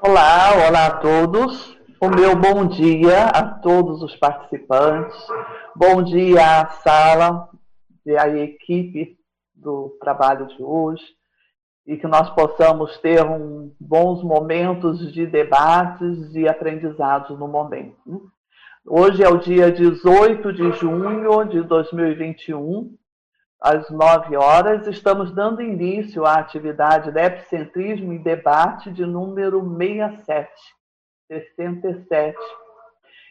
Olá, olá a todos. O meu bom dia a todos os participantes. Bom dia à sala e à equipe do trabalho de hoje. E que nós possamos ter um, bons momentos de debates e aprendizados no momento. Hoje é o dia 18 de junho de 2021 às 9 horas, estamos dando início à atividade de Epicentrismo e Debate de número 67, 67.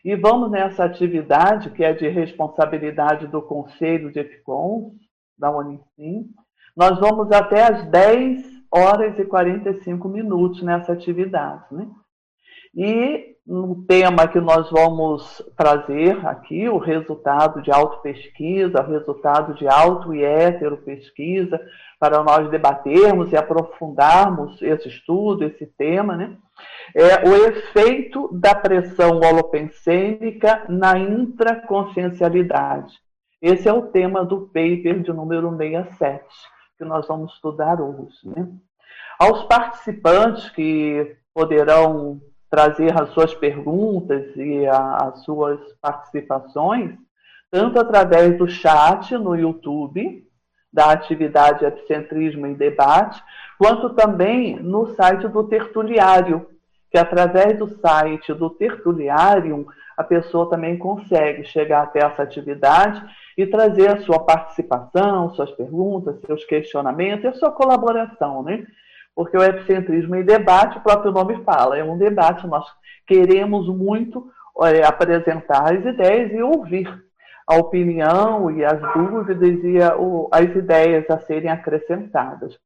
E vamos nessa atividade, que é de responsabilidade do Conselho de Epicons, da Unicim. Nós vamos até às 10 horas e 45 minutos nessa atividade. Né? E no tema que nós vamos trazer aqui, o resultado de autopesquisa, o resultado de auto e hétero pesquisa, para nós debatermos e aprofundarmos esse estudo, esse tema, né? É o efeito da pressão holopensêmica na intraconsciencialidade. Esse é o tema do paper de número 67, que nós vamos estudar hoje. Né? Aos participantes que poderão trazer as suas perguntas e a, as suas participações, tanto através do chat no YouTube, da atividade Epicentrismo em Debate, quanto também no site do Tertuliário, que através do site do Tertuliário, a pessoa também consegue chegar até essa atividade e trazer a sua participação, suas perguntas, seus questionamentos e a sua colaboração, né? Porque o epicentrismo em debate, o próprio nome fala, é um debate, nós queremos muito é, apresentar as ideias e ouvir a opinião e as dúvidas e a, o, as ideias a serem acrescentadas.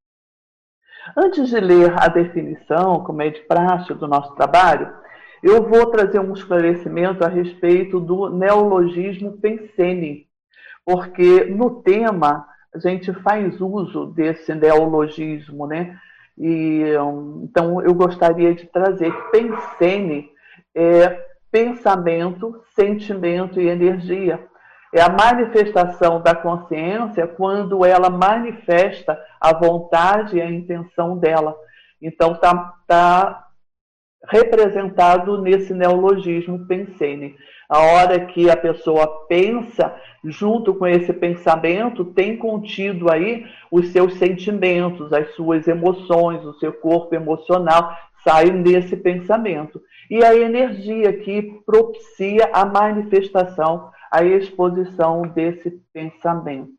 Antes de ler a definição, como é de praxe do nosso trabalho, eu vou trazer um esclarecimento a respeito do neologismo pensene, porque no tema a gente faz uso desse neologismo, né? E, então, eu gostaria de trazer pensene é pensamento, sentimento e energia. É a manifestação da consciência quando ela manifesta a vontade e a intenção dela. Então, está tá representado nesse neologismo pensene. A hora que a pessoa pensa, junto com esse pensamento, tem contido aí os seus sentimentos, as suas emoções, o seu corpo emocional sai nesse pensamento. E a energia que propicia a manifestação, a exposição desse pensamento.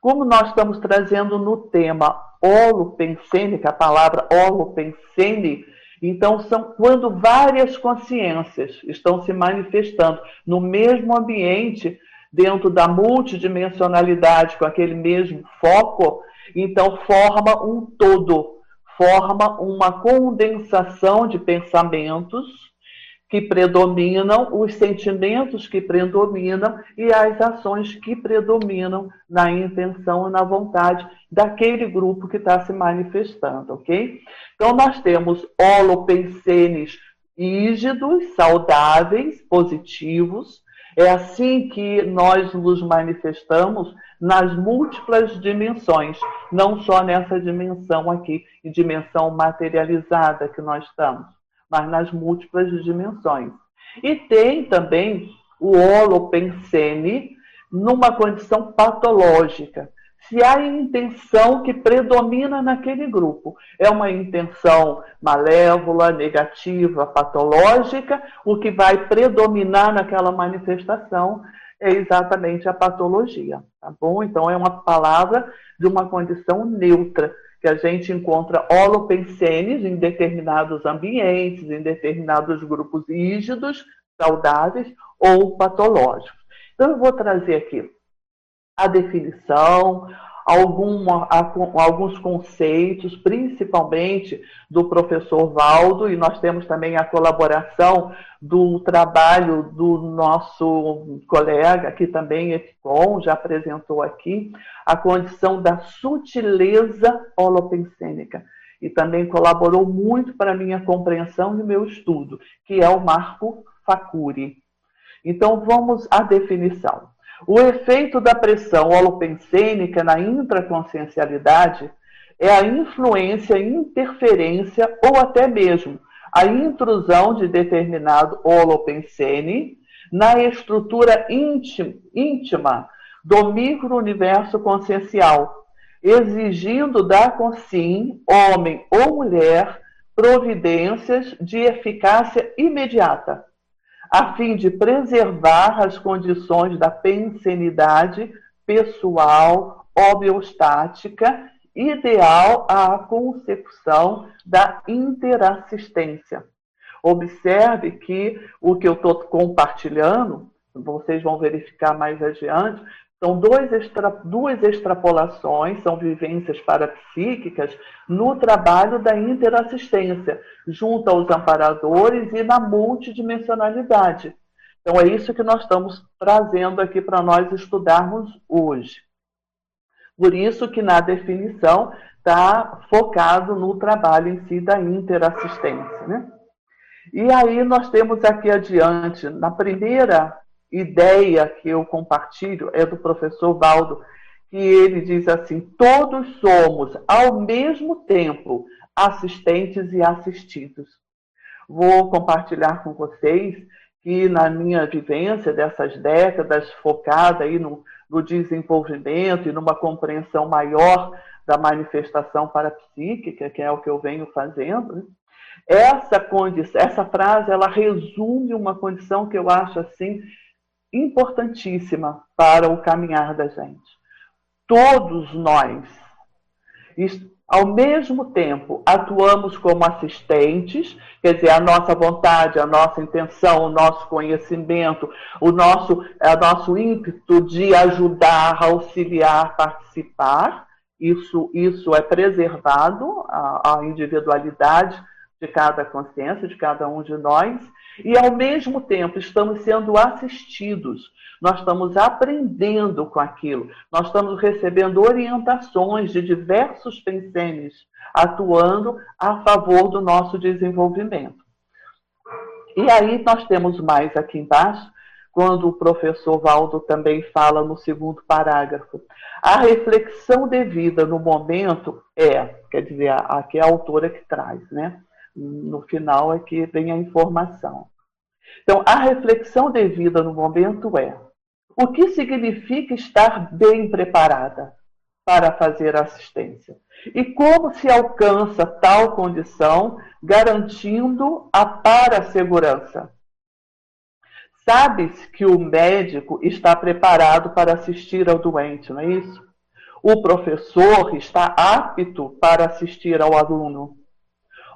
Como nós estamos trazendo no tema holopensene, que é a palavra holopensene então, são quando várias consciências estão se manifestando no mesmo ambiente, dentro da multidimensionalidade, com aquele mesmo foco, então forma um todo, forma uma condensação de pensamentos que predominam, os sentimentos que predominam e as ações que predominam na intenção e na vontade daquele grupo que está se manifestando, ok? Então, nós temos holopensenes rígidos, saudáveis, positivos. É assim que nós nos manifestamos nas múltiplas dimensões, não só nessa dimensão aqui, dimensão materializada que nós estamos mas nas múltiplas dimensões. E tem também o holopensene numa condição patológica. Se a intenção que predomina naquele grupo é uma intenção malévola, negativa, patológica, o que vai predominar naquela manifestação é exatamente a patologia, tá bom? Então é uma palavra de uma condição neutra que a gente encontra holopensenes em determinados ambientes, em determinados grupos rígidos, saudáveis ou patológicos. Então, eu vou trazer aqui a definição, alguma, alguns conceitos, principalmente do professor Valdo, e nós temos também a colaboração do trabalho do nosso colega, que também é FICOM, já apresentou aqui, a condição da sutileza holopensênica. E também colaborou muito para a minha compreensão e meu estudo, que é o Marco Facuri. Então, vamos à definição. O efeito da pressão holopensênica na intraconsciencialidade é a influência, interferência ou até mesmo a intrusão de determinado holopensene na estrutura íntima do micro-universo consciencial, exigindo da consim, homem ou mulher, providências de eficácia imediata, a fim de preservar as condições da pensenidade pessoal homeostática ideal à consecução da interassistência. Observe que o que eu estou compartilhando, vocês vão verificar mais adiante, são extra, duas extrapolações, são vivências parapsíquicas no trabalho da interassistência, junto aos amparadores e na multidimensionalidade. Então, é isso que nós estamos trazendo aqui para nós estudarmos hoje. Por isso que na definição está focado no trabalho em si da interassistência. Né? E aí nós temos aqui adiante, na primeira ideia que eu compartilho, é do professor Valdo, que ele diz assim: todos somos, ao mesmo tempo, assistentes e assistidos. Vou compartilhar com vocês que, na minha vivência dessas décadas, focada aí no, no desenvolvimento e numa compreensão maior da manifestação parapsíquica, que é o que eu venho fazendo, né? essa condição, essa frase, ela resume uma condição que eu acho assim importantíssima para o caminhar da gente. Todos nós, ao mesmo tempo, atuamos como assistentes, quer dizer, a nossa vontade, a nossa intenção, o nosso conhecimento, o nosso, o nosso ímpeto de ajudar, auxiliar, participar, isso, isso é preservado, a, a individualidade de cada consciência, de cada um de nós, e ao mesmo tempo estamos sendo assistidos, nós estamos aprendendo com aquilo, nós estamos recebendo orientações de diversos pensenes atuando a favor do nosso desenvolvimento. E aí nós temos mais aqui embaixo, quando o professor Valdo também fala no segundo parágrafo. A reflexão devida no momento é, quer dizer, aqui é a autora que traz, né? No final é que vem a informação. Então, a reflexão devida no momento é: o que significa estar bem preparada para fazer assistência? E como se alcança tal condição garantindo a para-segurança? Sabe-se que o médico está preparado para assistir ao doente, não é isso? O professor está apto para assistir ao aluno.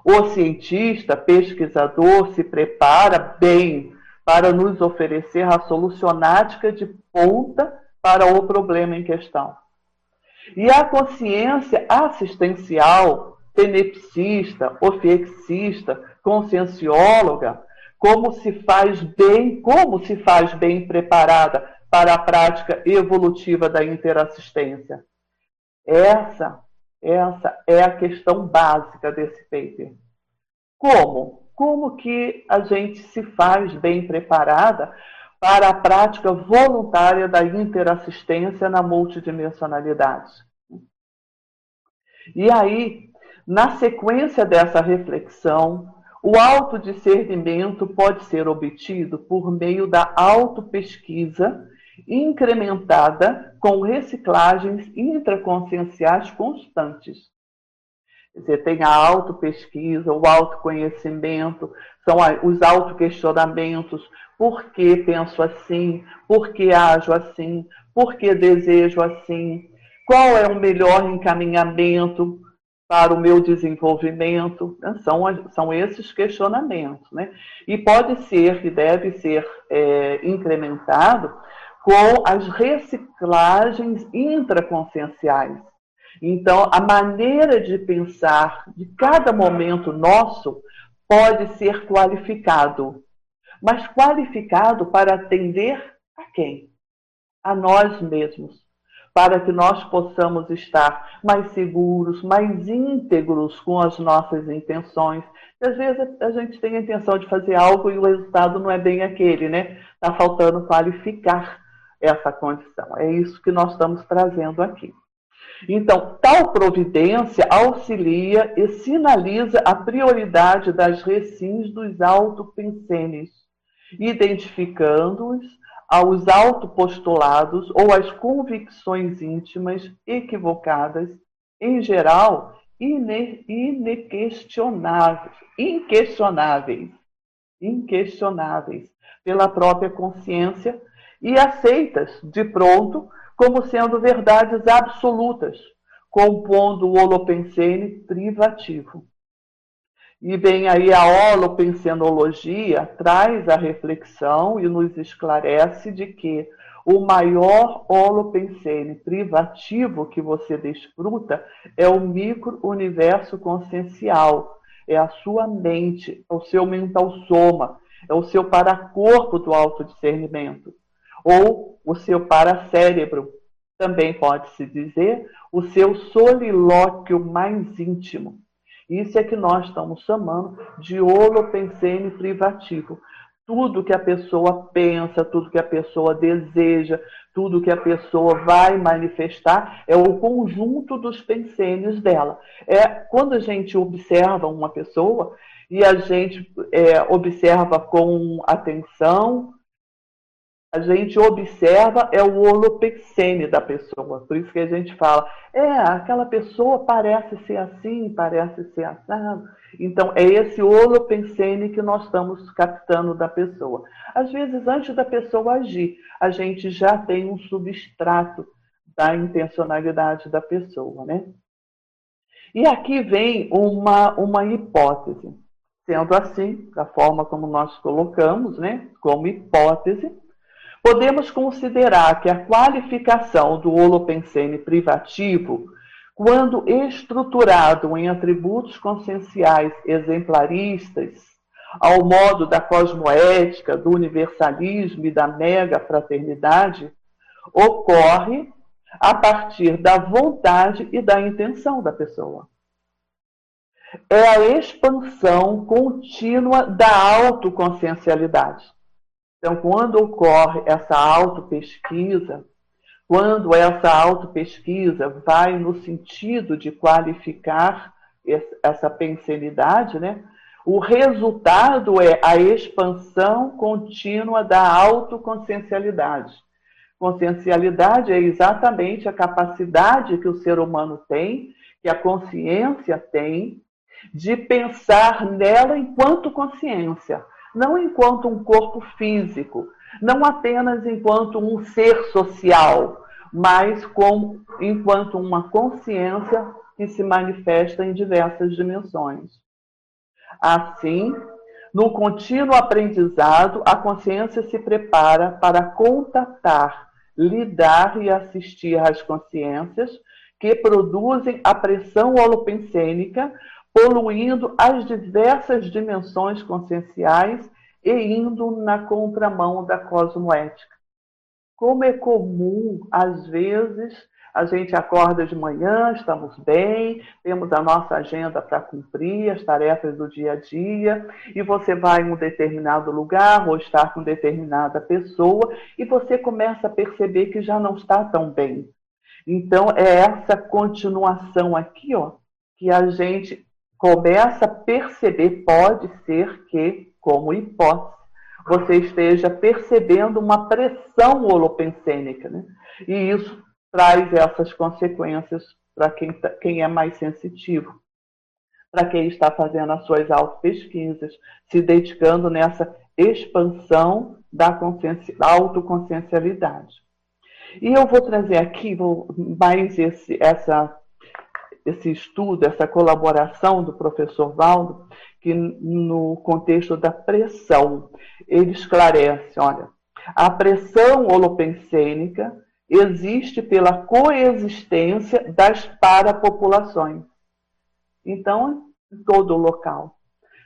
O cientista, pesquisador, se prepara bem para nos oferecer a solucionática de ponta para o problema em questão. E a consciência assistencial, tenepsista, ofiexista, consciencióloga, como se faz bem, como se faz bem preparada para a prática evolutiva da interassistência. Essa essa é a questão básica desse paper. Como? Como que a gente se faz bem preparada para a prática voluntária da interassistência na multidimensionalidade? E aí, na sequência dessa reflexão, o autodiscernimento pode ser obtido por meio da autopesquisa incrementada com reciclagens intraconscienciais constantes. Você tem a autopesquisa, o autoconhecimento, são os autoquestionamentos. Por que penso assim? Por que ajo assim? Por que desejo assim? Qual é o melhor encaminhamento para o meu desenvolvimento? São, são esses questionamentos. Né? E pode ser, e deve ser é, incrementado com as reciclagens intraconscienciais. Então, a maneira de pensar de cada momento nosso pode ser qualificado, mas qualificado para atender a quem? A nós mesmos, para que nós possamos estar mais seguros, mais íntegros com as nossas intenções. E às vezes a gente tem a intenção de fazer algo e o resultado não é bem aquele, né? Está faltando qualificar essa condição. É isso que nós estamos trazendo aqui. Então, tal providência auxilia e sinaliza a prioridade das recins dos autopensenes, identificando-os aos autopostulados ou às convicções íntimas equivocadas, em geral, inquestionáveis, inquestionáveis, inquestionáveis pela própria consciência e aceitas de pronto como sendo verdades absolutas, compondo o holopensene privativo. E bem aí a holopensenologia traz a reflexão e nos esclarece de que o maior holopensene privativo que você desfruta é o micro-universo consciencial, é a sua mente, é o seu mental soma, é o seu paracorpo do autodiscernimento, ou o seu paracérebro, também pode-se dizer o seu solilóquio mais íntimo. Isso é que nós estamos chamando de holopensene privativo. Tudo que a pessoa pensa, tudo que a pessoa deseja, tudo que a pessoa vai manifestar é o conjunto dos pensênios dela. É quando a gente observa uma pessoa e a gente é, observa com atenção, a gente observa é o holopexene da pessoa. Por isso que a gente fala, é, aquela pessoa parece ser assim, parece ser assado. Então, é esse holopensene que nós estamos captando da pessoa. Às vezes, antes da pessoa agir, a gente já tem um substrato da intencionalidade da pessoa, né? E aqui vem uma, uma hipótese. Sendo assim, da forma como nós colocamos, né, como hipótese, Podemos considerar que a qualificação do holopensene privativo, quando estruturado em atributos conscienciais exemplaristas, ao modo da cosmoética, do universalismo e da mega fraternidade, ocorre a partir da vontade e da intenção da pessoa. É a expansão contínua da autoconsciencialidade. Então, quando ocorre essa autopesquisa, quando essa autopesquisa vai no sentido de qualificar essa pensenidade, né? O resultado é a expansão contínua da autoconsciencialidade. Consciencialidade é exatamente a capacidade que o ser humano tem, que a consciência tem, de pensar nela enquanto consciência, não enquanto um corpo físico, não apenas enquanto um ser social, mas como enquanto uma consciência que se manifesta em diversas dimensões. Assim, no contínuo aprendizado, a consciência se prepara para contatar, lidar e assistir às consciências que produzem a pressão holopensênica poluindo as diversas dimensões conscienciais e indo na contramão da cosmoética. Como é comum, às vezes, a gente acorda de manhã, estamos bem, temos a nossa agenda para cumprir, as tarefas do dia a dia, e você vai em um determinado lugar ou está com determinada pessoa e você começa a perceber que já não está tão bem. Então, é essa continuação aqui, ó, que a gente começa a perceber, pode ser que, como hipótese, você esteja percebendo uma pressão holopensênica, né? E isso traz essas consequências para quem, tá, quem é mais sensitivo, para quem está fazendo as suas autopesquisas, se dedicando nessa expansão da, da autoconsciencialidade. E eu vou trazer aqui vou, mais esse, essa esse estudo, essa colaboração do professor Valdo, que no contexto da pressão, ele esclarece, olha, a pressão holopensênica existe pela coexistência das parapopulações. Então, em todo o local.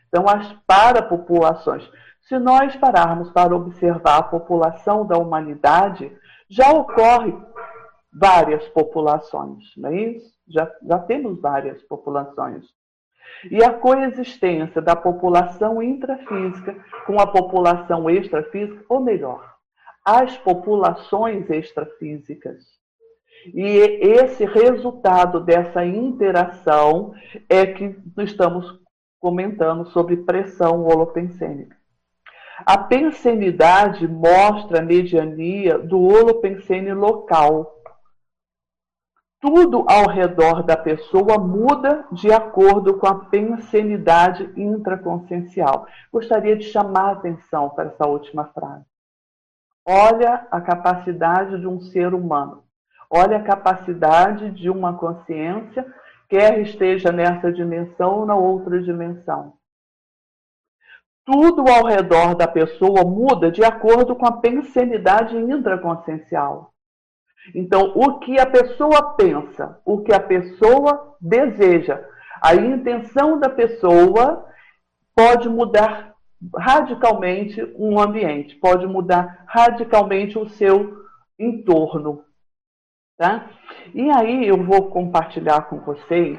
Então, as parapopulações. Se nós pararmos para observar a população da humanidade, já ocorre várias populações, não é isso? Já, já temos várias populações. E a coexistência da população intrafísica com a população extrafísica, ou melhor, as populações extrafísicas. E esse resultado dessa interação é que estamos comentando sobre pressão holopensênica. A pensenidade mostra a mediania do holopensene local. Tudo ao redor da pessoa muda de acordo com a pensenidade intraconsciencial. Gostaria de chamar a atenção para essa última frase. Olha a capacidade de um ser humano. Olha a capacidade de uma consciência, quer esteja nessa dimensão ou na outra dimensão. Tudo ao redor da pessoa muda de acordo com a pensenidade intraconsciencial. Então, o que a pessoa pensa, o que a pessoa deseja, a intenção da pessoa pode mudar radicalmente um ambiente, pode mudar radicalmente o seu entorno. Tá? E aí eu vou compartilhar com vocês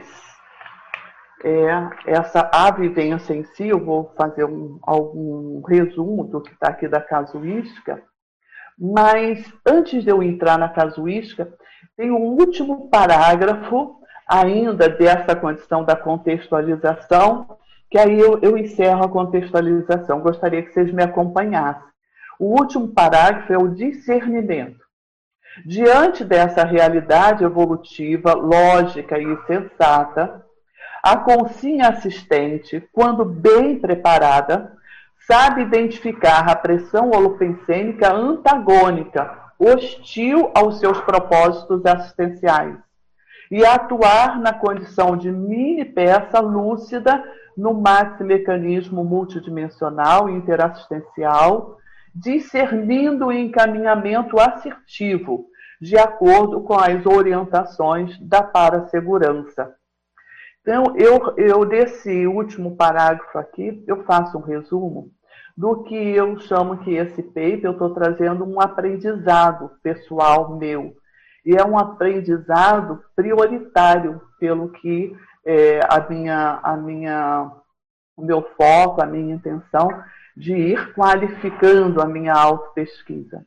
é, essa a vivência em si, eu vou fazer um, algum resumo do que está aqui da casuística, mas antes de eu entrar na casuística, tem um último parágrafo ainda dessa condição da contextualização, que aí eu, eu encerro a contextualização. Gostaria que vocês me acompanhassem. O último parágrafo é o discernimento. Diante dessa realidade evolutiva, lógica e sensata, a consciência assistente, quando bem preparada, sabe identificar a pressão holofensênica antagônica, hostil aos seus propósitos assistenciais, e atuar na condição de mini peça lúcida no maxi-mecanismo multidimensional e interassistencial, discernindo o encaminhamento assertivo, de acordo com as orientações da parasegurança. Então, eu, eu desse último parágrafo aqui, eu faço um resumo do que eu chamo que esse paper, eu estou trazendo um aprendizado pessoal meu. E é um aprendizado prioritário, pelo que é, a minha, a minha, o meu foco, a minha intenção de ir qualificando a minha auto-pesquisa.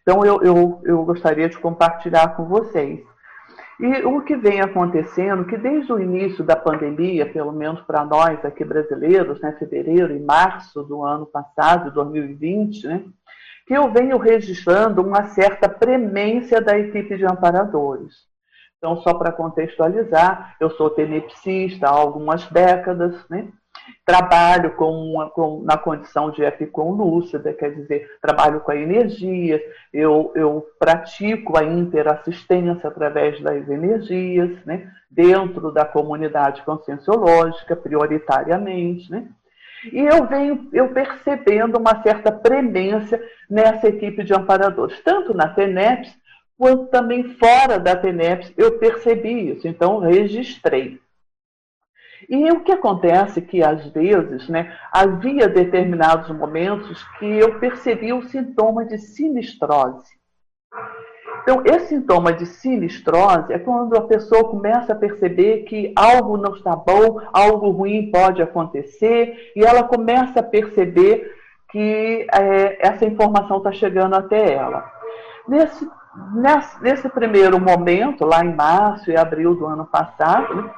Então, eu, eu, eu gostaria de compartilhar com vocês. E o que vem acontecendo, que desde o início da pandemia, pelo menos para nós aqui brasileiros, né, fevereiro e março do ano passado, 2020, né, que eu venho registrando uma certa premência da equipe de amparadores. Então, só para contextualizar, eu sou tenepsista há algumas décadas, né? Trabalho com, com, na condição de EPICOM lúcida, quer dizer, trabalho com a energia, eu, eu pratico a interassistência através das energias, né? dentro da comunidade conscienciológica, prioritariamente. Né? E eu venho eu percebendo uma certa premência nessa equipe de amparadores, tanto na TENEPS quanto também fora da TENEPS eu percebi isso, então registrei. E o que acontece é que, às vezes, né, havia determinados momentos que eu percebi o sintoma de sinistrose. Então, esse sintoma de sinistrose é quando a pessoa começa a perceber que algo não está bom, algo ruim pode acontecer, e ela começa a perceber que é, essa informação está chegando até ela. Nesse, nesse, primeiro momento, lá em março e abril do ano passado,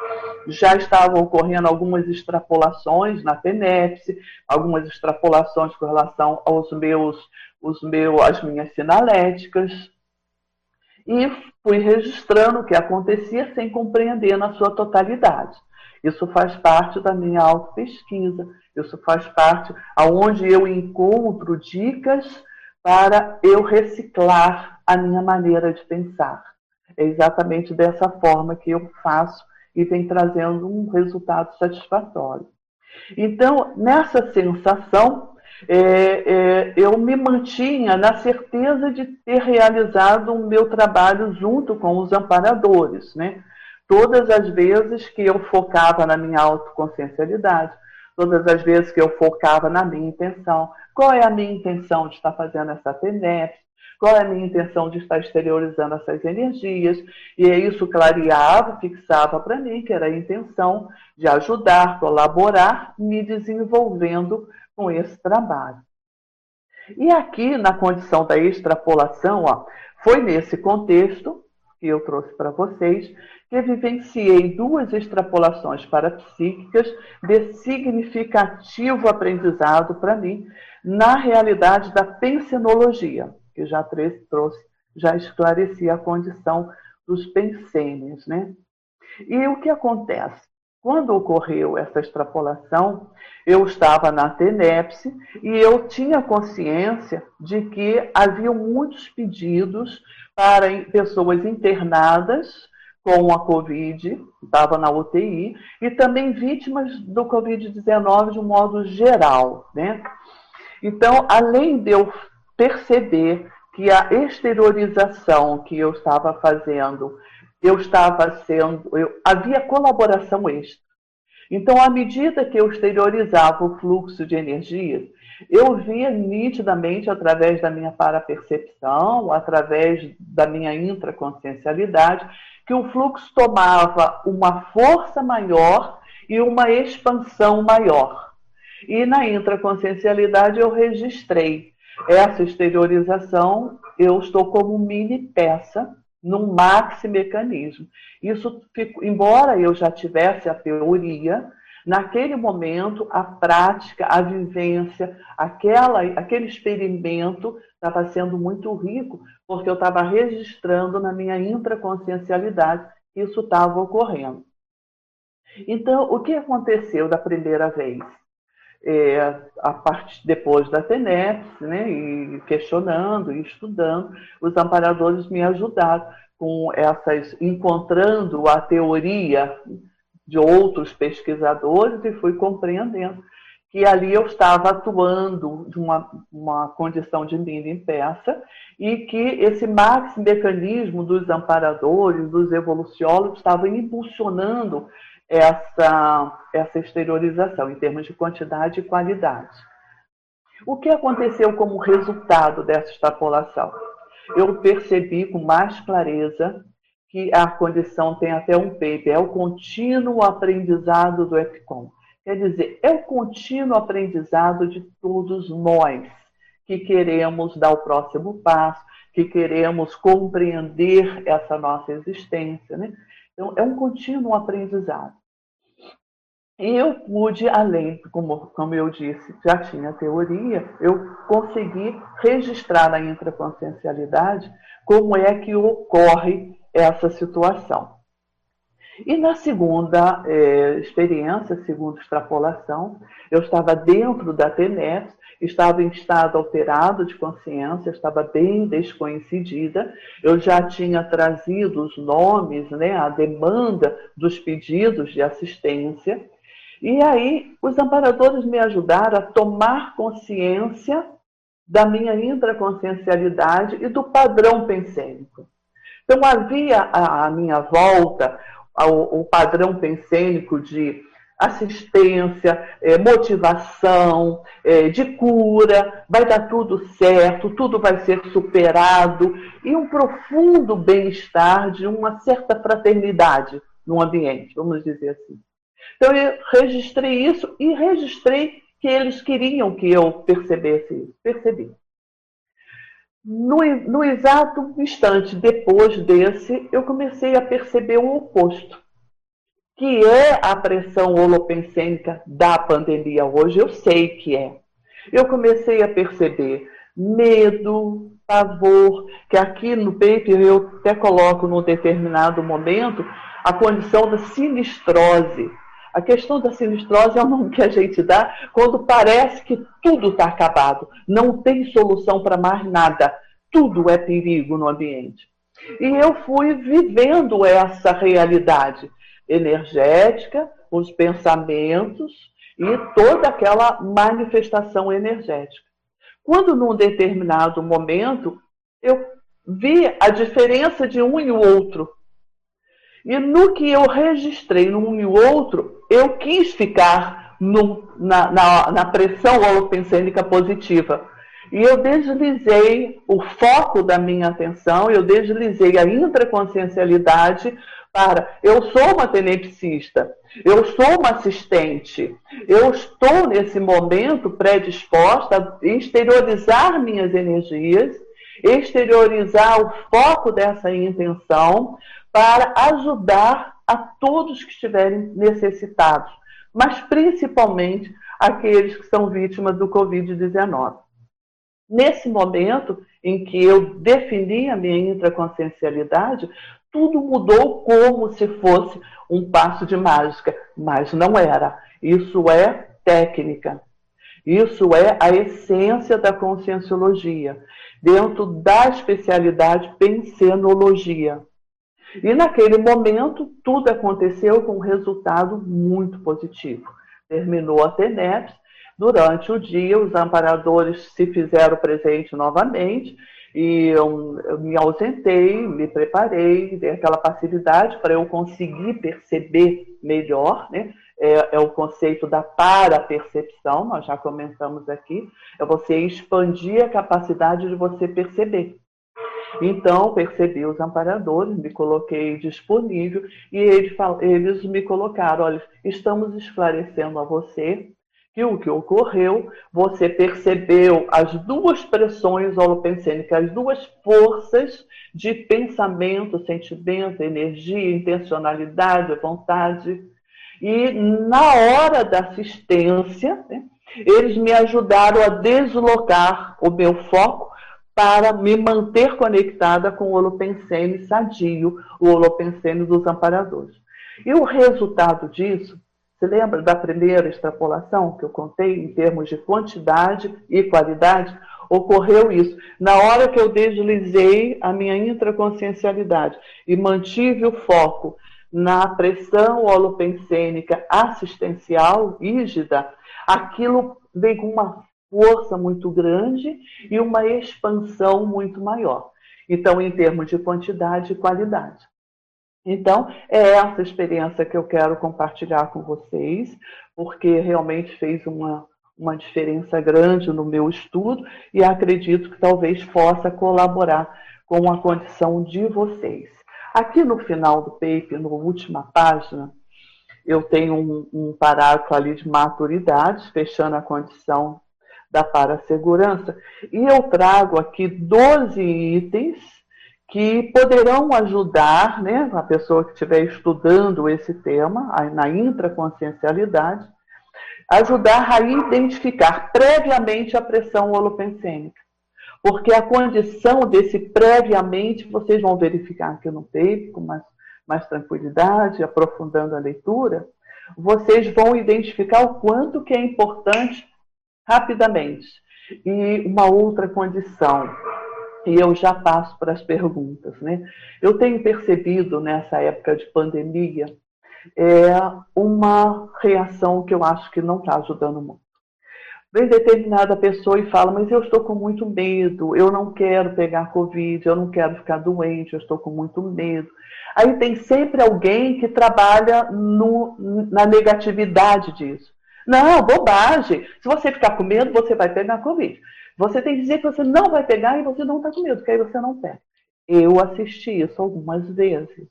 já estavam ocorrendo algumas extrapolações na TENEPS, algumas extrapolações com relação aos meus, os meus, as minhas sinaléticas, e fui registrando o que acontecia sem compreender na sua totalidade. Isso faz parte da minha auto-pesquisa, isso faz parte aonde eu encontro dicas para eu reciclar a minha maneira de pensar. É exatamente dessa forma que eu faço e vem trazendo um resultado satisfatório. Então, nessa sensação, é, é, eu me mantinha na certeza de ter realizado o meu trabalho junto com os amparadores. Né? Todas as vezes que eu focava na minha autoconsciencialidade, todas as vezes que eu focava na minha intenção, qual é a minha intenção de estar fazendo essa TENEP, qual é a minha intenção de estar exteriorizando essas energias, e isso clareava, fixava para mim que era a intenção de ajudar, colaborar, me desenvolvendo com esse trabalho. E aqui, na condição da extrapolação, ó, foi nesse contexto que eu trouxe para vocês, que vivenciei duas extrapolações parapsíquicas de significativo aprendizado para mim na realidade da pensenologia, que já trouxe, já esclareci a condição dos pensenes, né? E o que acontece? Quando ocorreu essa extrapolação, eu estava na TENEPSE e eu tinha consciência de que havia muitos pedidos para pessoas internadas com a Covid, estava na UTI, e também vítimas do Covid-19 de um modo geral. Né? Então, além de eu perceber que a exteriorização que eu estava fazendo eu estava sendo, eu, havia colaboração extra. Então, à medida que eu exteriorizava o fluxo de energia, eu via nitidamente através da minha parapercepção, através da minha intraconsciencialidade, que o fluxo tomava uma força maior e uma expansão maior. E na intraconsciencialidade eu registrei essa exteriorização, eu estou como mini peça num maxi mecanismo. Isso, embora eu já tivesse a teoria, naquele momento a prática, a vivência, aquela, aquele experimento estava sendo muito rico, porque eu estava registrando na minha intraconsciencialidade que isso estava ocorrendo. Então, o que aconteceu da primeira vez? É, a parte depois da TENEPS, né, e questionando e estudando, os amparadores me ajudaram com essas, encontrando a teoria de outros pesquisadores e fui compreendendo que ali eu estava atuando de uma, uma condição de mini peça e que esse max mecanismo dos amparadores, dos evoluciólogos, estava impulsionando essa, essa exteriorização em termos de quantidade e qualidade. O que aconteceu como resultado dessa extrapolação? Eu percebi com mais clareza que a condição tem até um paper, é o contínuo aprendizado do EPCOM. Quer dizer, é o contínuo aprendizado de todos nós que queremos dar o próximo passo, que queremos compreender essa nossa existência. Né? Então, é um contínuo aprendizado. E eu pude, além, como, como eu disse, já tinha teoria, eu consegui registrar na intraconsciencialidade como é que ocorre essa situação. E na segunda é, experiência, segunda extrapolação, eu estava dentro da TENET, estava em estado alterado de consciência, estava bem desconhecida, eu já tinha trazido os nomes, né, a demanda dos pedidos de assistência, e aí os amparadores me ajudaram a tomar consciência da minha intraconsciencialidade e do padrão pensênico. Então havia à minha volta o padrão pensênico de assistência, é, motivação, é, de cura, vai dar tudo certo, tudo vai ser superado, e um profundo bem-estar de uma certa fraternidade no ambiente, vamos dizer assim. Então eu registrei isso e registrei que eles queriam que eu percebesse isso. Percebi. No, no exato instante depois desse, eu comecei a perceber o oposto, que é a pressão holopensênica da pandemia hoje. Eu sei que é. Eu comecei a perceber medo, pavor, que aqui no paper eu até coloco num determinado momento a condição da sinistrose a questão da sinistrose é o nome que a gente dá quando parece que tudo está acabado, não tem solução para mais nada, tudo é perigo no ambiente. E eu fui vivendo essa realidade energética, os pensamentos e toda aquela manifestação energética. Quando, num determinado momento, eu vi a diferença de um e o outro, e no que eu registrei num e outro, eu quis ficar no, na, na, na, pressão holopensênica positiva. E eu deslizei o foco da minha atenção, eu deslizei a intraconsciencialidade para eu sou uma tenepsista, eu sou uma assistente, eu estou nesse momento predisposta a exteriorizar minhas energias exteriorizar o foco dessa intenção para ajudar a todos que estiverem necessitados, mas principalmente aqueles que são vítimas do Covid-19. Nesse momento em que eu defini a minha intraconsciencialidade, tudo mudou como se fosse um passo de mágica, mas não era. Isso é técnica. Isso é a essência da conscienciologia, dentro da especialidade pensenologia. E naquele momento, tudo aconteceu com um resultado muito positivo. Terminou a TENEPS, durante o dia os amparadores se fizeram presente novamente e eu, eu, me ausentei, me preparei, dei aquela passividade para eu conseguir perceber melhor, né? É, é o conceito da para-percepção, nós já comentamos aqui, é você expandir a capacidade de você perceber. Então, percebi os amparadores, me coloquei disponível e eles, me colocaram: olha, estamos esclarecendo a você que o que ocorreu, você percebeu as duas pressões holopensênicas, as duas forças de pensamento, sentimento, energia, intencionalidade, vontade. E na hora da assistência, né, eles me ajudaram a deslocar o meu foco para me manter conectada com o holopensene sadio, o holopensene dos amparadores. E o resultado disso você lembra da primeira extrapolação que eu contei em termos de quantidade e qualidade? Ocorreu isso. Na hora que eu deslizei a minha intraconsciencialidade e mantive o foco na pressão holopensênica assistencial rígida, aquilo veio com uma força muito grande e uma expansão muito maior. Então, em termos de quantidade e qualidade. Então, é essa experiência que eu quero compartilhar com vocês, porque realmente fez uma, uma diferença grande no meu estudo e acredito que talvez possa colaborar com a condição de vocês. Aqui no final do paper, na última página, eu tenho um, um parágrafo ali de maturidade, fechando a condição da parasegurança, e eu trago aqui 12 itens que poderão ajudar né, a pessoa que estiver estudando esse tema, na intraconsciencialidade, ajudar a identificar previamente a pressão holopensênica. Porque a condição desse previamente, vocês vão verificar aqui no paper com mais, mais tranquilidade, aprofundando a leitura, vocês vão identificar o quanto que é importante rapidamente. E uma outra condição, e eu já passo para as perguntas. Né? Eu tenho percebido nessa época de pandemia é, uma reação que eu acho que não está ajudando muito. Vem determinada pessoa e fala, mas eu estou com muito medo, eu não quero pegar Covid, eu não quero ficar doente, eu estou com muito medo. Aí tem sempre alguém que trabalha no, na negatividade disso. Não, bobagem. Se você ficar com medo, você vai pegar Covid. Você tem que dizer que você não vai pegar e você não está com medo, que aí você não pega. Eu assisti isso algumas vezes.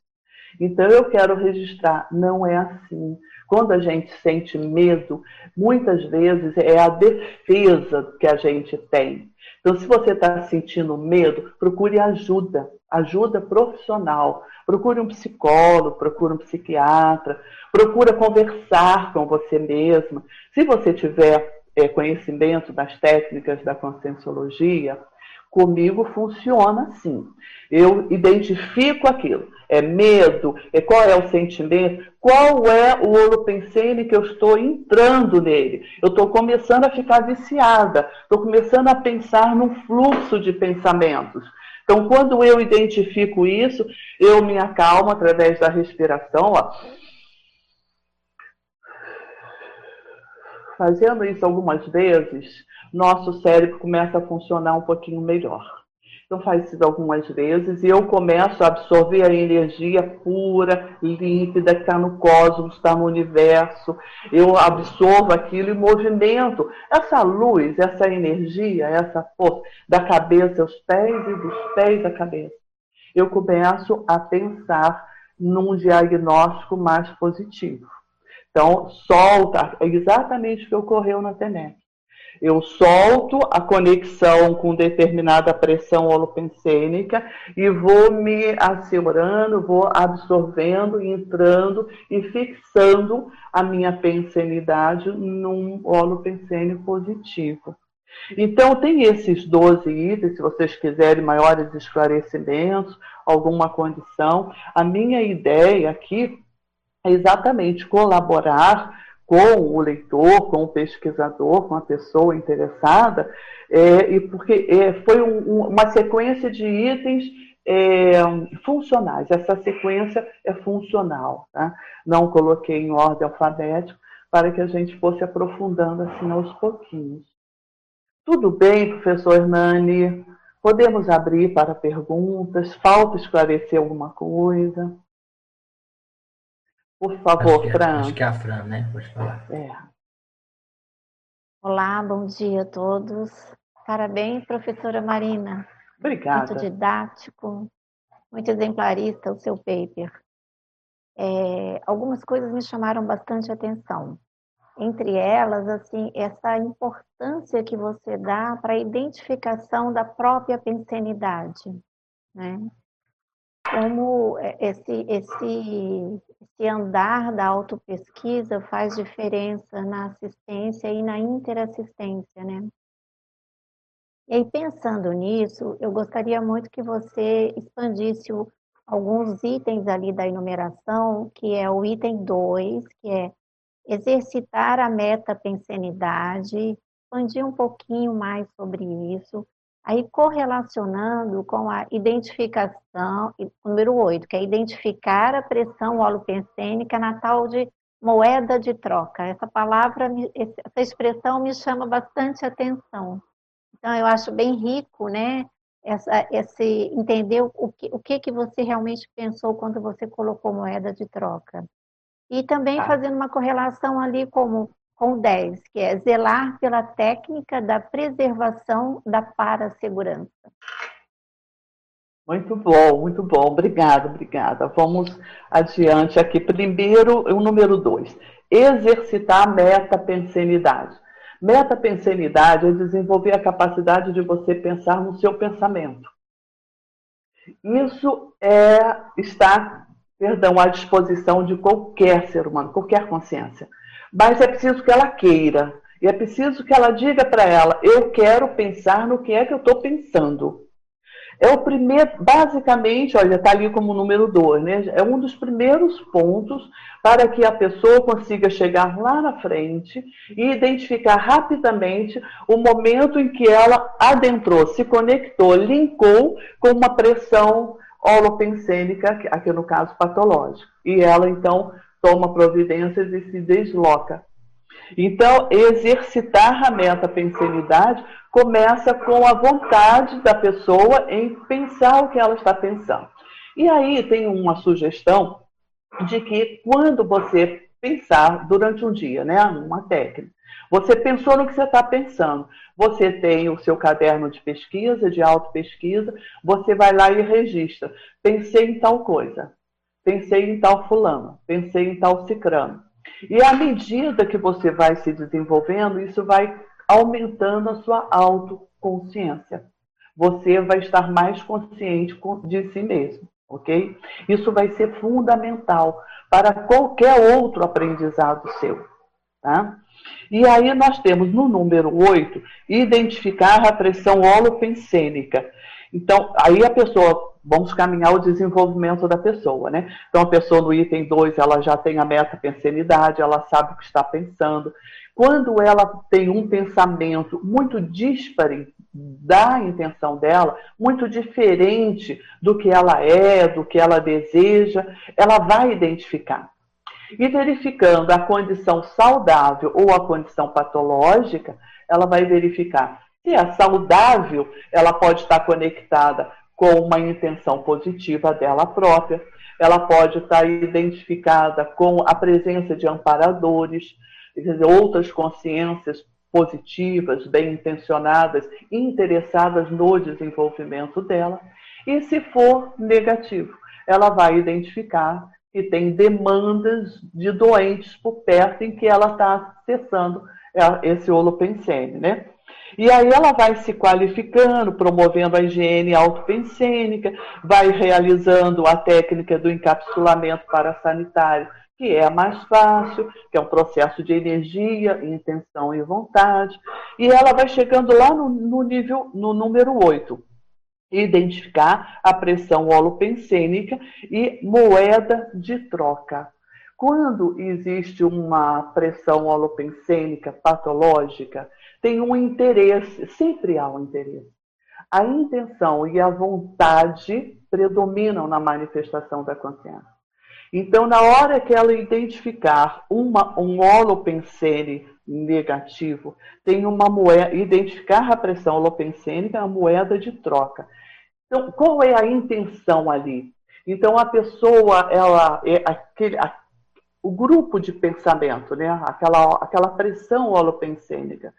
Então eu quero registrar, não é assim. Quando a gente sente medo, muitas vezes é a defesa que a gente tem. Então, se você está sentindo medo, procure ajuda, ajuda profissional. Procure um psicólogo, procure um psiquiatra, procure conversar com você mesma. Se você tiver é, conhecimento das técnicas da conscienciologia, comigo funciona assim. Eu identifico aquilo. É medo? É qual é o sentimento? Qual é o holopensene que eu estou entrando nele? Eu estou começando a ficar viciada. Estou começando a pensar num fluxo de pensamentos. Então, quando eu identifico isso, eu me acalmo através da respiração. Ó Fazendo isso algumas vezes, nosso cérebro começa a funcionar um pouquinho melhor. Então faz isso algumas vezes e eu começo a absorver a energia pura, límpida, que está no cosmos, está no universo. Eu absorvo aquilo e movimento. Essa luz, essa energia, essa força, da cabeça aos pés e dos pés à cabeça. Eu começo a pensar num diagnóstico mais positivo. Então, solta exatamente o que ocorreu na TENEC. Eu solto a conexão com determinada pressão holopensênica e vou me assegurando, vou absorvendo, entrando e fixando a minha pensenidade num holopensênico positivo. Então, tem esses 12 itens, se vocês quiserem maiores esclarecimentos, alguma condição. A minha ideia aqui é exatamente colaborar com o leitor, com o pesquisador, com a pessoa interessada, é, e porque é, foi um, uma sequência de itens é, funcionais. Essa sequência é funcional. Tá? Não coloquei em ordem alfabética para que a gente fosse aprofundando assim aos pouquinhos. Tudo bem, professor Hernani? Podemos abrir para perguntas? Falta esclarecer alguma coisa? Por favor, acho que, Fran. Acho que é a Fran, né? Pode falar. É. Olá, bom dia a todos. Parabéns, professora Marina. Obrigada. Muito didático, muito exemplarista o seu paper. É, algumas coisas me chamaram bastante atenção. Entre elas, assim, essa importância que você dá para a identificação da própria pensenidade, né? Como é, esse, esse, esse andar da autopesquisa faz diferença na assistência e na interassistência, né? E aí, pensando nisso, eu gostaria muito que você expandisse o, alguns itens ali da enumeração, que é o item 2, que é exercitar a metapensenidade, expandir um pouquinho mais sobre isso, Aí, correlacionando com a identificação, número 8, que é identificar a pressão holopensênica na tal de moeda de troca. Essa palavra, essa expressão me chama bastante atenção. Então, eu acho bem rico, né? Essa, esse entender o que, o que, que você realmente pensou quando você colocou moeda de troca. E também tá. fazendo uma correlação ali como com 10, que é zelar pela técnica da preservação da parasegurança. Muito bom, muito bom. Obrigada, obrigada. Vamos adiante aqui. Primeiro, o número 2. Exercitar a metapensenidade. Metapensenidade é desenvolver a capacidade de você pensar no seu pensamento. Isso é está, perdão, à disposição de qualquer ser humano, qualquer consciência. Mas é preciso que ela queira. E é preciso que ela diga para ela: eu quero pensar no que é que eu estou pensando. É o primeiro, basicamente, olha, está ali como número dois, né? É um dos primeiros pontos para que a pessoa consiga chegar lá na frente e identificar rapidamente o momento em que ela adentrou, se conectou, linkou com uma pressão holopensênica, aqui no caso patológica. E ela, então, toma providências e se desloca. Então, exercitar a meta-pensenidade começa com a vontade da pessoa em pensar o que ela está pensando. E aí tem uma sugestão de que quando você pensar durante um dia, né, uma técnica, você pensou no que você está pensando, você tem o seu caderno de pesquisa, de auto-pesquisa, você vai lá e registra. Pensei em tal coisa pensei em tal fulano, pensei em tal cicrano. E à medida que você vai se desenvolvendo, isso vai aumentando a sua autoconsciência. Você vai estar mais consciente de si mesmo, ok? Isso vai ser fundamental para qualquer outro aprendizado seu, tá? E aí nós temos no número 8, identificar a pressão holopensênica. Então, aí a pessoa vamos caminhar o desenvolvimento da pessoa, né? Então, a pessoa no item 2, ela já tem a meta pensenidade, ela sabe o que está pensando. Quando ela tem um pensamento muito díspare da intenção dela, muito diferente do que ela é, do que ela deseja, ela vai identificar. E verificando a condição saudável ou a condição patológica, ela vai verificar se é saudável, ela pode estar conectada com uma intenção positiva dela própria. Ela pode estar identificada com a presença de amparadores, outras consciências positivas, bem intencionadas, interessadas no desenvolvimento dela. E se for negativo, ela vai identificar que tem demandas de doentes por perto em que ela está acessando é esse holopensene, né? E aí ela vai se qualificando, promovendo a higiene autopensênica, vai realizando a técnica do encapsulamento parasanitário, que é a mais fácil, que é um processo de energia, intenção e vontade. E ela vai chegando lá no, no nível, no número 8, identificar a pressão holopensênica e moeda de troca. Quando existe uma pressão holopensênica patológica, tem um interesse, sempre há um interesse. A intenção e a vontade predominam na manifestação da consciência. Então, na hora que ela identificar uma, um holopensene negativo, tem uma moeda, identificar a pressão holopensênica, a moeda de troca. Então, qual é a intenção ali? Então, a pessoa, ela, é aquele, a, o grupo de pensamento, né? aquela, aquela pressão holopensênica,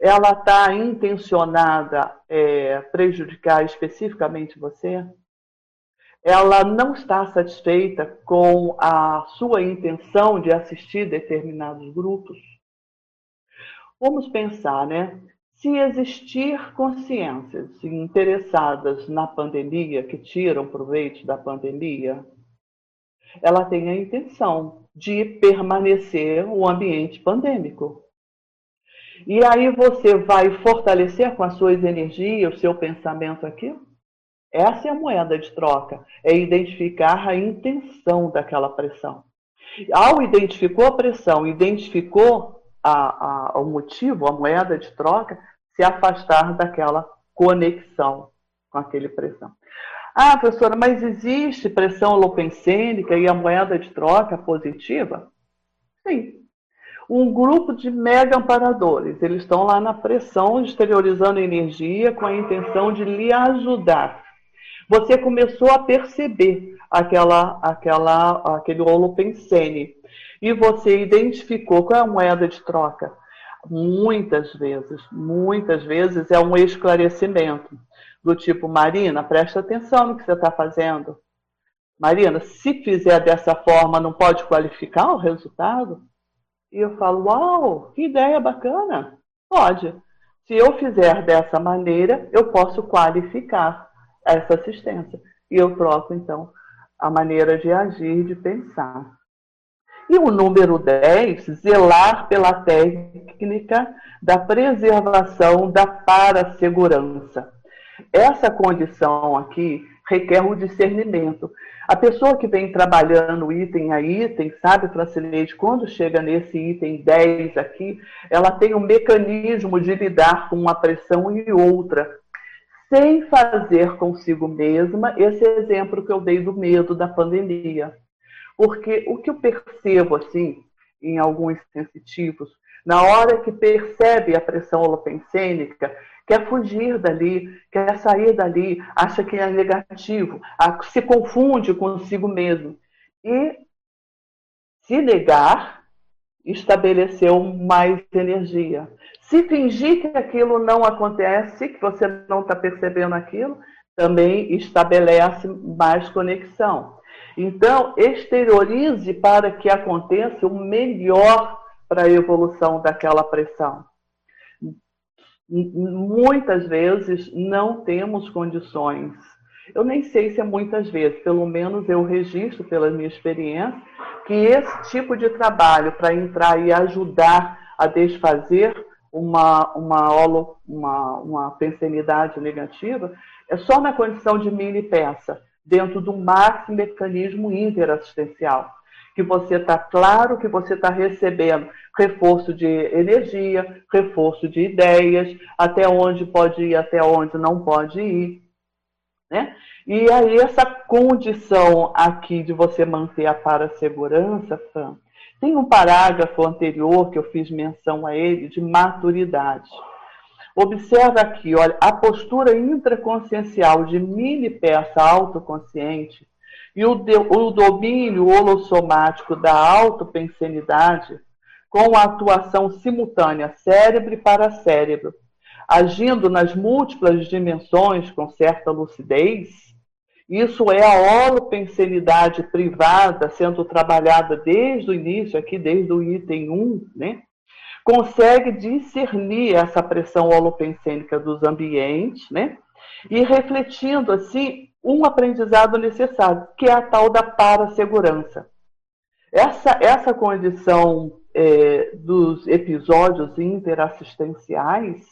ela está intencionada é, prejudicar especificamente você? Ela não está satisfeita com a sua intenção de assistir determinados grupos? Vamos pensar, né? Se existir consciências interessadas na pandemia, que tiram proveito da pandemia, ela tem a intenção de permanecer o ambiente pandêmico. E aí você vai fortalecer com as suas energias, o seu pensamento aqui? Essa é a moeda de troca, é identificar a intenção daquela pressão. Ao identificou a pressão, identificou a, a, o motivo, a moeda de troca, se afastar daquela conexão com aquele pressão. Ah, professora, mas existe pressão holopensênica e a moeda de troca positiva? Sim. Um grupo de mega amparadores, eles estão lá na pressão, exteriorizando energia com a intenção de lhe ajudar. Você começou a perceber aquela, aquela, aquele holopensene e você identificou qual é a moeda de troca. Muitas vezes, muitas vezes é um esclarecimento do tipo, Marina, presta atenção no que você está fazendo. Marina, se fizer dessa forma, não pode qualificar o resultado? E eu falo, uau, que ideia bacana. Pode. Se eu fizer dessa maneira, eu posso qualificar essa assistência. E eu troco, então, a maneira de agir, de pensar. E o número 10, zelar pela técnica da preservação da parasegurança. Essa condição aqui requer o discernimento. A pessoa que vem trabalhando item a item, sabe, Francineide, quando chega nesse item 10 aqui, ela tem um mecanismo de lidar com uma pressão e outra, sem fazer consigo mesma esse exemplo que eu dei do medo da pandemia. Porque o que eu percebo, assim, em alguns sensitivos, na hora que percebe a pressão holopensênica, quer fugir dali, quer sair dali, acha que é negativo, se confunde consigo mesmo. E se negar, estabeleceu mais energia. Se fingir que aquilo não acontece, que você não está percebendo aquilo, também estabelece mais conexão. Então, exteriorize para que aconteça o melhor para a evolução daquela pressão. Muitas vezes não temos condições. Eu nem sei se é muitas vezes, pelo menos eu registro pela minha experiência, que esse tipo de trabalho para entrar e ajudar a desfazer uma, uma, uma, uma pensenidade negativa é só na condição de mini peça dentro do máximo mecanismo interassistencial. Que você está claro que você está recebendo reforço de energia, reforço de ideias, até onde pode ir, até onde não pode ir. Né? E aí, essa condição aqui de você manter a parasegurança, Fran, tem um parágrafo anterior que eu fiz menção a ele, de maturidade. Observa aqui, olha, a postura intraconsciencial de mini peça autoconsciente e o, de, o domínio holossomático da autopensenidade com a atuação simultânea cérebro e paracérebro, agindo nas múltiplas dimensões com certa lucidez, isso é a holopensenidade privada sendo trabalhada desde o início, aqui desde o item 1, né? consegue discernir essa pressão holopensênica dos ambientes, né? E refletindo assim um aprendizado necessário, que é a tal da parasegurança. Essa, essa condição é, dos episódios interassistenciais,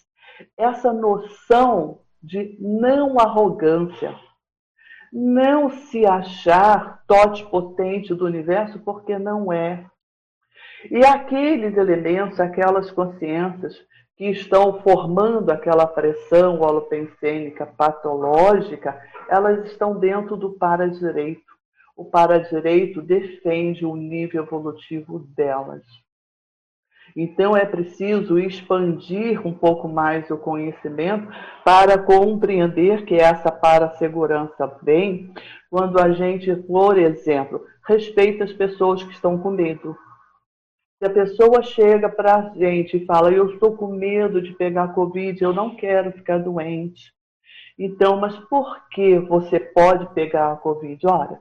essa noção de não arrogância, não se achar totipotente do universo, porque não é. E aqueles elementos, aquelas consciências que estão formando aquela pressão holopensênica patológica, elas estão dentro do para-direito. O para-direito defende o nível evolutivo delas. Então é preciso expandir um pouco mais o conhecimento para compreender que essa para-segurança vem quando a gente, por exemplo, respeita as pessoas que estão com medo. Se a pessoa chega para a gente e fala, eu estou com medo de pegar Covid, eu não quero ficar doente. Então, mas por que você pode pegar a Covid? Olha,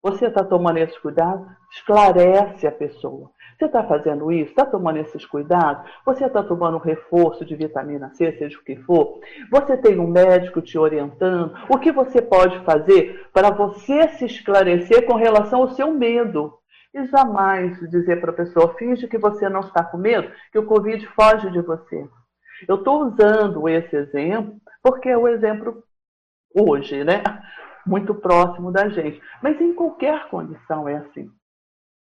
você está tomando esse cuidado? Esclarece a pessoa. Você está fazendo isso? Está tomando esses cuidados? Você está tomando um reforço de vitamina C, seja o que for? Você tem um médico te orientando? O que você pode fazer para você se esclarecer com relação ao seu medo? E jamais dizer para a pessoa, finge que você não está com medo, que o Covid foge de você. Eu estou usando esse exemplo porque é o exemplo hoje, né? Muito próximo da gente. Mas em qualquer condição é assim.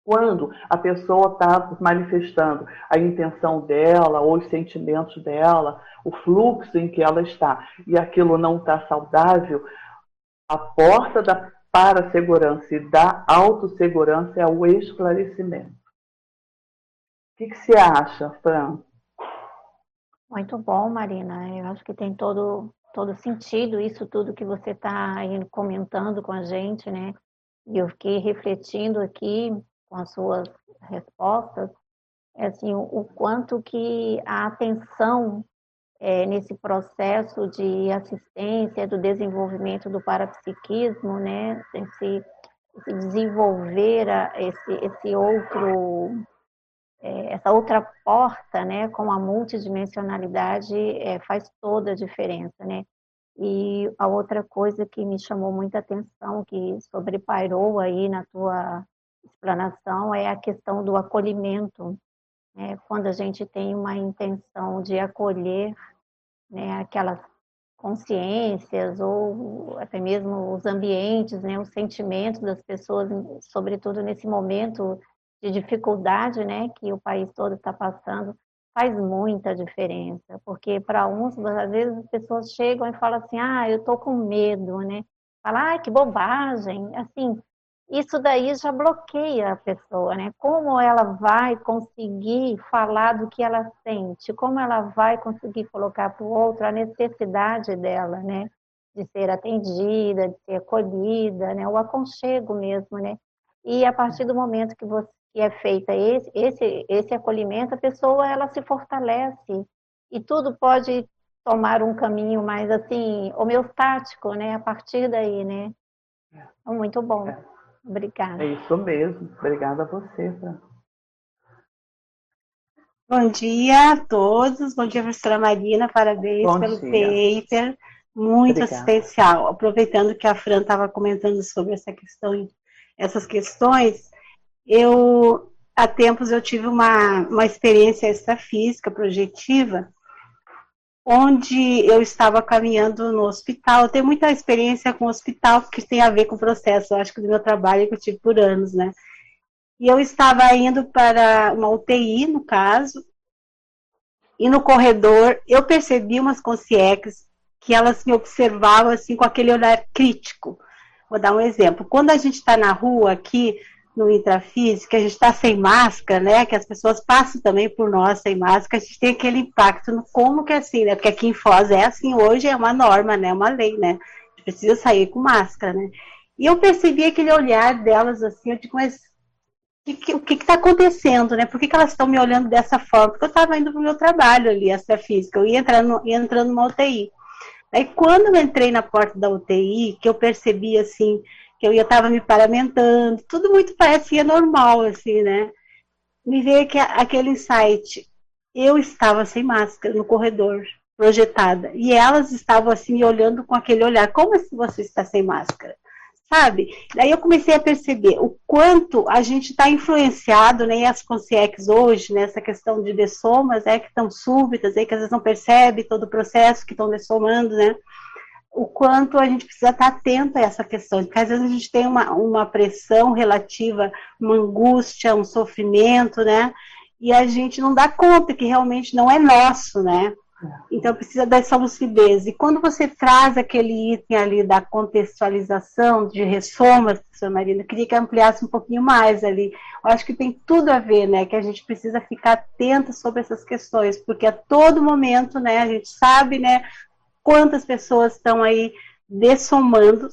Quando a pessoa está manifestando a intenção dela, ou os sentimentos dela, o fluxo em que ela está, e aquilo não está saudável, a porta da para a segurança e da autossegurança é o esclarecimento. O que, que você acha, Fran? Muito bom, Marina. Eu acho que tem todo, todo sentido isso tudo que você está comentando com a gente, né? E eu fiquei refletindo aqui com as suas respostas, é assim, o, o quanto que a atenção é, nesse processo de assistência do desenvolvimento do parapsiquismo, né, esse, esse desenvolver a, esse, esse outro, é, essa outra porta, né, com a multidimensionalidade é, faz toda a diferença, né. E a outra coisa que me chamou muita atenção, que sobrepairou aí na tua explanação é a questão do acolhimento. Né? Quando a gente tem uma intenção de acolher né, aquelas consciências ou até mesmo os ambientes, né, os sentimentos das pessoas, sobretudo nesse momento de dificuldade, né, que o país todo está passando, faz muita diferença, porque para uns, às vezes as pessoas chegam e falam assim, ah, eu estou com medo, né, fala, ah, que bobagem, assim, isso daí já bloqueia a pessoa, né? Como ela vai conseguir falar do que ela sente, como ela vai conseguir colocar para o outro a necessidade dela, né? De ser atendida, de ser acolhida, né? O aconchego mesmo, né? E a partir do momento que, você, que é feita esse, esse, esse acolhimento, a pessoa ela se fortalece e tudo pode tomar um caminho mais assim homeostático, né? A partir daí, né? É muito bom. Obrigada. É isso mesmo. Obrigada a você, Fran. Bom dia a todos. Bom dia, professora Marina. Parabéns Bom pelo dia. paper. Muito Obrigada. especial. Aproveitando que a Fran estava comentando sobre essa questão, essas questões, eu há tempos eu tive uma, uma experiência extrafísica projetiva onde eu estava caminhando no hospital. Eu tenho muita experiência com hospital, porque tem a ver com o processo, eu acho que do meu trabalho que eu tive por anos, né? E eu estava indo para uma UTI, no caso, e no corredor eu percebi umas consciências que elas me observavam assim com aquele olhar crítico. Vou dar um exemplo. Quando a gente está na rua aqui, no intrafísico, a gente está sem máscara, né? Que as pessoas passam também por nós sem máscara, a gente tem aquele impacto no como que é assim, né? Porque aqui em Foz é assim, hoje é uma norma, né? Uma lei, né? A gente precisa sair com máscara, né? E eu percebi aquele olhar delas assim, eu digo, mas o que está acontecendo, né? Por que, que elas estão me olhando dessa forma? Porque eu estava indo para o meu trabalho ali, astrofísica, eu ia entrando, ia entrando numa UTI. Aí quando eu entrei na porta da UTI, que eu percebi assim, que eu ia estava me paramentando, tudo muito parecia normal, assim, né? Me veio que aquele insight, eu estava sem máscara no corredor, projetada. E elas estavam assim me olhando com aquele olhar: como assim você está sem máscara? Sabe? Daí eu comecei a perceber o quanto a gente está influenciado, né, as consciências hoje, nessa né, questão de dessomas, é, que estão súbitas, é, que às vezes não percebe todo o processo que estão dessomando, né? O quanto a gente precisa estar atento a essa questão, porque às vezes a gente tem uma, uma pressão relativa, uma angústia, um sofrimento, né? E a gente não dá conta que realmente não é nosso, né? Então precisa dessa lucidez. E quando você traz aquele item ali da contextualização de ressomas, professora Marina, queria que ampliasse um pouquinho mais ali. Eu acho que tem tudo a ver, né? Que a gente precisa ficar atento sobre essas questões, porque a todo momento, né, a gente sabe, né, quantas pessoas estão aí dessomando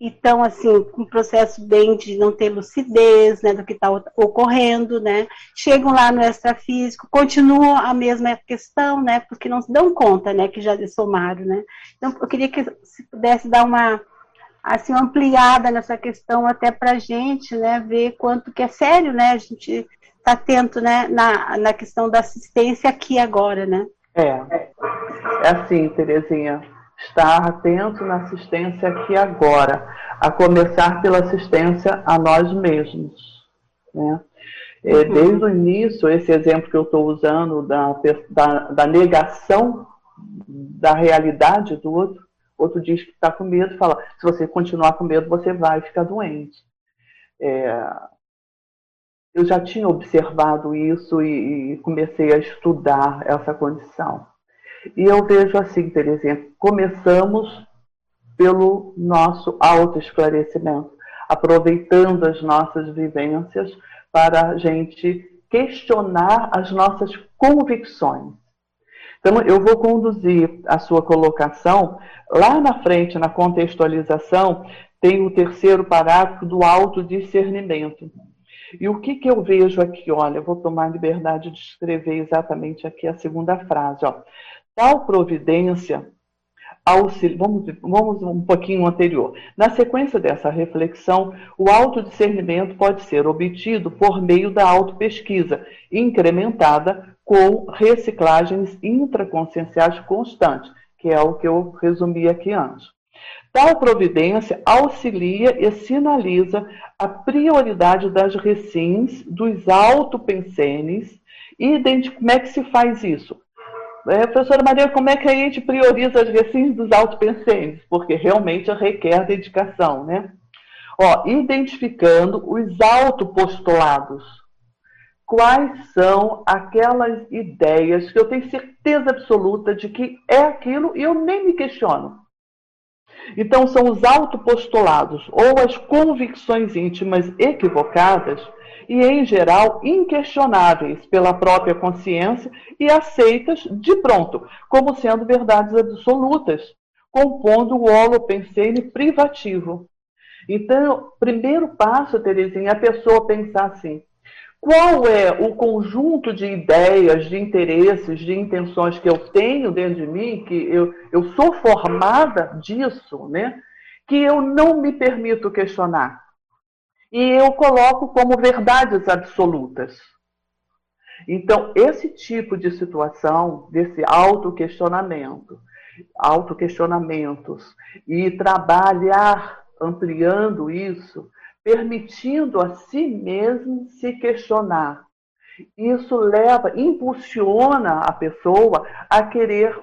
e estão assim com um processo bem de não ter lucidez né, do que está ocorrendo, né? Chegam lá no extrafísico, continuam a mesma questão, né? Porque não se dão conta, né, que já dessomaram, né? Então eu queria que se pudesse dar uma assim ampliada nessa questão até para gente, né, ver quanto que é sério, né? A gente está atento, né, na, na questão da assistência aqui agora, né? É, é assim, Terezinha, estar atento na assistência aqui agora, a começar pela assistência a nós mesmos. Né? É, uhum. Desde o início, esse exemplo que eu estou usando da, da, da, negação da realidade do outro, outro diz que está com medo, fala, se você continuar com medo, você vai ficar doente. É, eu já tinha observado isso e, e comecei a estudar essa condição. E eu vejo assim, Terezinha, começamos pelo nosso autoesclarecimento, aproveitando as nossas vivências para a gente questionar as nossas convicções. Então, eu vou conduzir a sua colocação lá na frente, na contextualização, tem o terceiro parágrafo do autodiscernimento. E o que, que eu vejo aqui? Olha, eu vou tomar liberdade de escrever exatamente aqui a segunda frase. Ó. Tal providência auxilia. Vamos, vamos um pouquinho anterior. Na sequência dessa reflexão, o autodiscernimento pode ser obtido por meio da autopesquisa, incrementada com reciclagens intraconscienciais constantes, que é o que eu resumi aqui antes. Tal providência auxilia e sinaliza a prioridade das recins, dos autopensenes, e como é que se faz isso? É, professora Maria, como é que a gente prioriza as recins dos autopensenes? Porque realmente requer dedicação, né? Ó, identificando os autopostulados. Quais são aquelas ideias que eu tenho certeza absoluta de que é aquilo e eu nem me questiono? Então, são os autopostulados ou as convicções íntimas equivocadas e, em geral, inquestionáveis pela própria consciência e aceitas de pronto, como sendo verdades absolutas, compondo o holopensene privativo. Então, primeiro passo, Terezinha, é a pessoa pensar assim: qual é o conjunto de ideias, de interesses, de intenções que eu tenho dentro de mim, que eu, eu sou formada disso, né? Que eu não me permito questionar. E eu coloco como verdades absolutas. Então, esse tipo de situação, desse autoquestionamento, autoquestionamentos, e trabalhar ampliando isso, permitindo a si mesmo se questionar. Isso leva, impulsiona a pessoa a querer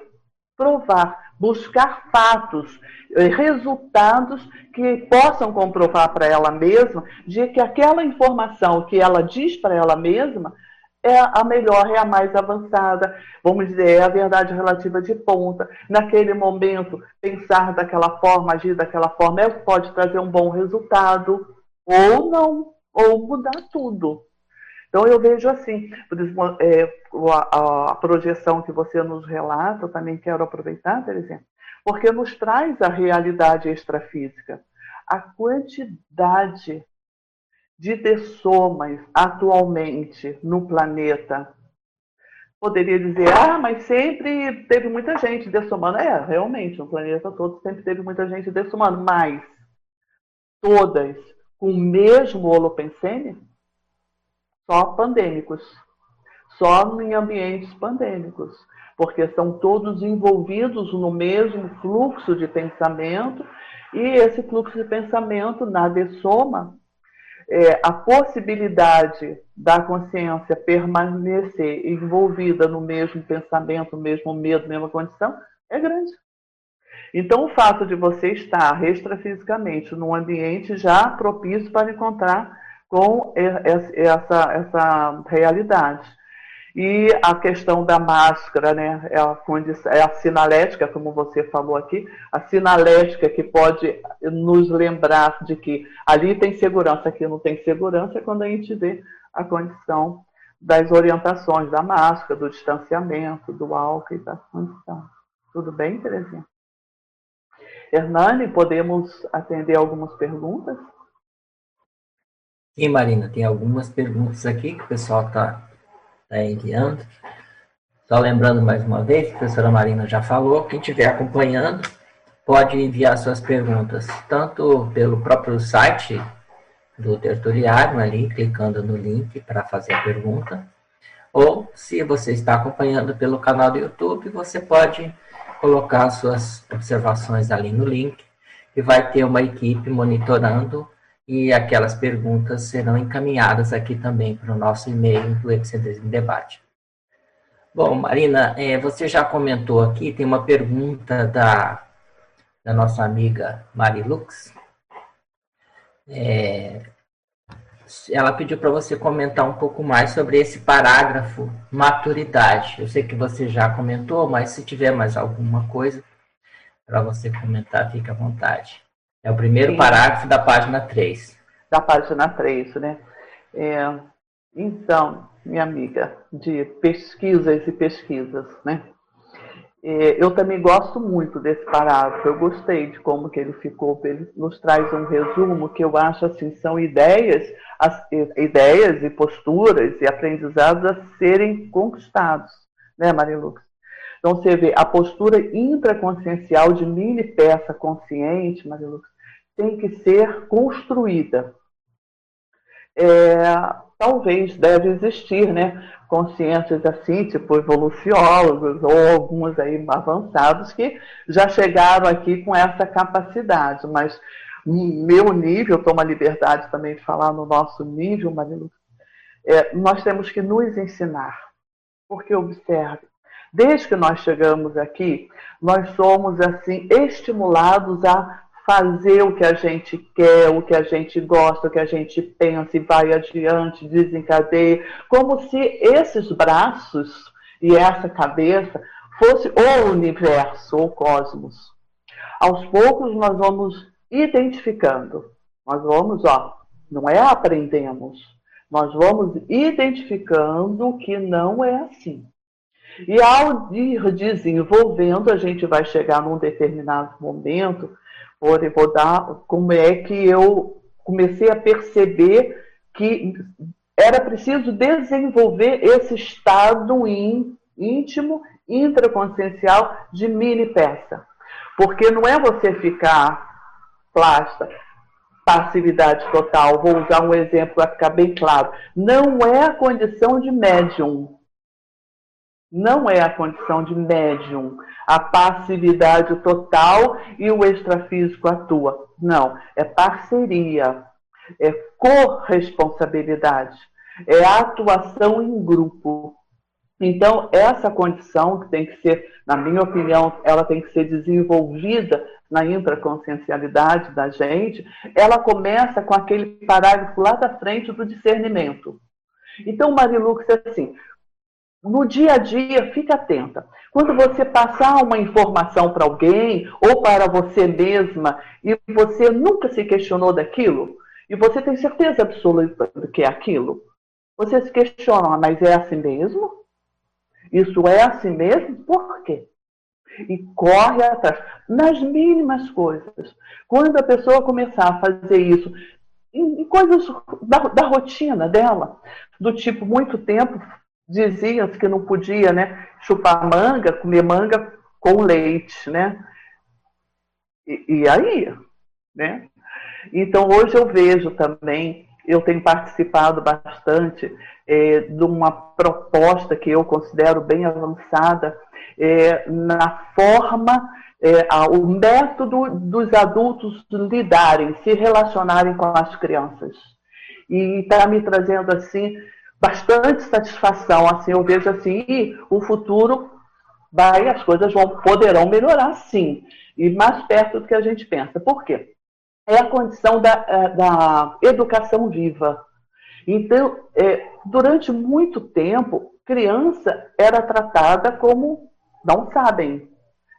provar, buscar fatos, eh, resultados que possam comprovar para ela mesma de que aquela informação que ela diz para ela mesma é a melhor, é a mais avançada, vamos dizer, é a verdade relativa de ponta. Naquele momento, pensar daquela forma, agir daquela forma, é pode trazer um bom resultado ou não, ou mudar tudo. Então eu vejo assim, é, a, a, projeção que você nos relata, eu também quero aproveitar, por exemplo, porque nos traz a realidade extrafísica. A quantidade de dessomas atualmente no planeta. Poderia dizer, ah, mas sempre teve muita gente dessomando. É, realmente, no planeta todo sempre teve muita gente dessomando, mas todas com o mesmo holopensene? Só pandêmicos. só em ambientes pandêmicos, porque são todos envolvidos no mesmo fluxo de pensamento e esse fluxo de pensamento, na dessoma, é, a possibilidade da consciência permanecer envolvida no mesmo pensamento, mesmo medo, mesma condição, é grande. Então, o fato de você estar extrafisicamente num ambiente já propício para encontrar com essa, essa realidade. E a questão da máscara, né, é a, é a sinalética, como você falou aqui, a sinalética que pode nos lembrar de que ali tem segurança, aqui não tem segurança, é quando a gente vê a condição das orientações da máscara, do distanciamento, do álcool e da condição. Tudo bem, Terezinha? Hernani, podemos atender algumas perguntas? Sim, Marina, tem algumas perguntas aqui que o pessoal está tá enviando. Só lembrando mais uma vez, a professora Marina já falou, quem estiver acompanhando pode enviar suas perguntas tanto pelo próprio site do tertuliário ali, clicando no link para fazer a pergunta, ou se você está acompanhando pelo canal do YouTube, você pode colocar suas observações ali no link e vai ter uma equipe monitorando e aquelas perguntas serão encaminhadas aqui também para o nosso e-mail do Epicentrismo Debate. Bom, Marina, é, você já comentou aqui, tem uma pergunta da, da nossa amiga Marilux. É, ela pediu para você comentar um pouco mais sobre esse parágrafo maturidade. Eu sei que você já comentou, mas se tiver mais alguma coisa para você comentar, fique à vontade. É o primeiro Sim. parágrafo da página 3. Da página 3, né? É, então, minha amiga, de pesquisas e pesquisas, né? É, eu também gosto muito desse parágrafo, eu gostei de como que ele ficou, ele nos traz um resumo que eu acho assim, são ideias, as, ideias e posturas e aprendizados a serem conquistados, né, Marilux? Então você vê a postura intraconsciencial de mini peça consciente, Marilux, tem que ser construída. É, talvez deve existir, né? Consciências assim, tipo evoluciólogos ou alguns aí avançados que já chegaram aqui com essa capacidade, mas meu nível, tomo a liberdade também de falar no nosso nível, Marilu, é, nós temos que nos ensinar. Porque observe, desde que nós chegamos aqui, nós somos assim estimulados a fazer o que a gente quer, o que a gente gosta, o que a gente pensa e vai adiante, desencadeia, como se esses braços e essa cabeça fosse o universo, o cosmos. Aos poucos nós vamos identificando, nós vamos, ó, não é aprendemos, nós vamos identificando que não é assim. E ao ir desenvolvendo, a gente vai chegar num determinado momento vou dar como é que eu comecei a perceber que era preciso desenvolver esse estado íntimo, intraconsciencial de mini peça. Porque não é você ficar plasta, passividade total. Vou usar um exemplo para ficar bem claro. Não é a condição de médium não é a condição de médium, a passividade total e o extrafísico atua. Não, é parceria, é corresponsabilidade, é atuação em grupo. Então, essa condição que tem que ser, na minha opinião, ela tem que ser desenvolvida na intraconsciencialidade da gente, ela começa com aquele parágrafo lá da frente do discernimento. Então, Marilux é assim, no dia a dia, fique atenta. Quando você passar uma informação para alguém ou para você mesma e você nunca se questionou daquilo, e você tem certeza absoluta do que é aquilo, você se questiona, mas é assim mesmo? Isso é assim mesmo? Por quê? E corre atrás, nas mínimas coisas. Quando a pessoa começar a fazer isso, em, coisas da, da rotina dela, do tipo, muito tempo diziam que não podia né, chupar manga, comer manga com leite, né? E, e aí, né? Então hoje eu vejo também eu tenho participado bastante é, de uma proposta que eu considero bem avançada é, na forma, é, o método dos adultos lidarem, se relacionarem com as crianças. E está me trazendo assim bastante satisfação. Assim, eu vejo assim, o futuro vai, as coisas vão, poderão melhorar sim, e mais perto do que a gente pensa. Por quê? É a condição da, é, da educação viva. Então, é, durante muito tempo, criança era tratada como não sabem.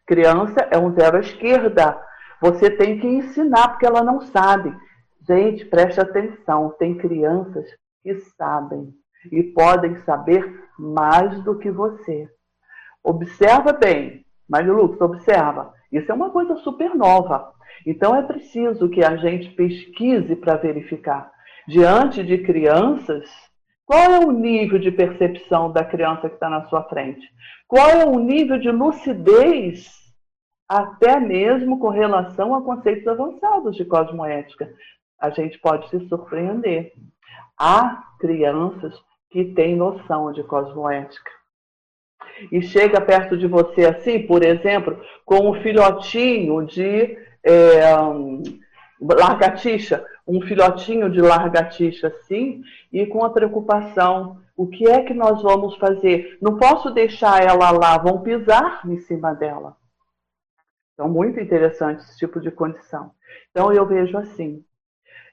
Criança é um zero à esquerda. Você tem que ensinar porque ela não sabe. Gente, preste atenção, tem crianças que sabem e podem saber mais do que você. Observa bem, Mário observa. Isso é uma coisa super nova. Então é preciso que a gente pesquise para verificar. Diante de crianças, qual é o nível de percepção da criança que está na sua frente? Qual é o nível de lucidez, até mesmo com relação a conceitos avançados de cosmoética? A gente pode se surpreender. Há crianças que têm noção de cosmoética. E chega perto de você assim, por exemplo, com um filhotinho de é, um, largatixa, um filhotinho de largatixa assim, e com a preocupação: o que é que nós vamos fazer? Não posso deixar ela lá, vão pisar em cima dela. Então, muito interessante esse tipo de condição. Então, eu vejo assim: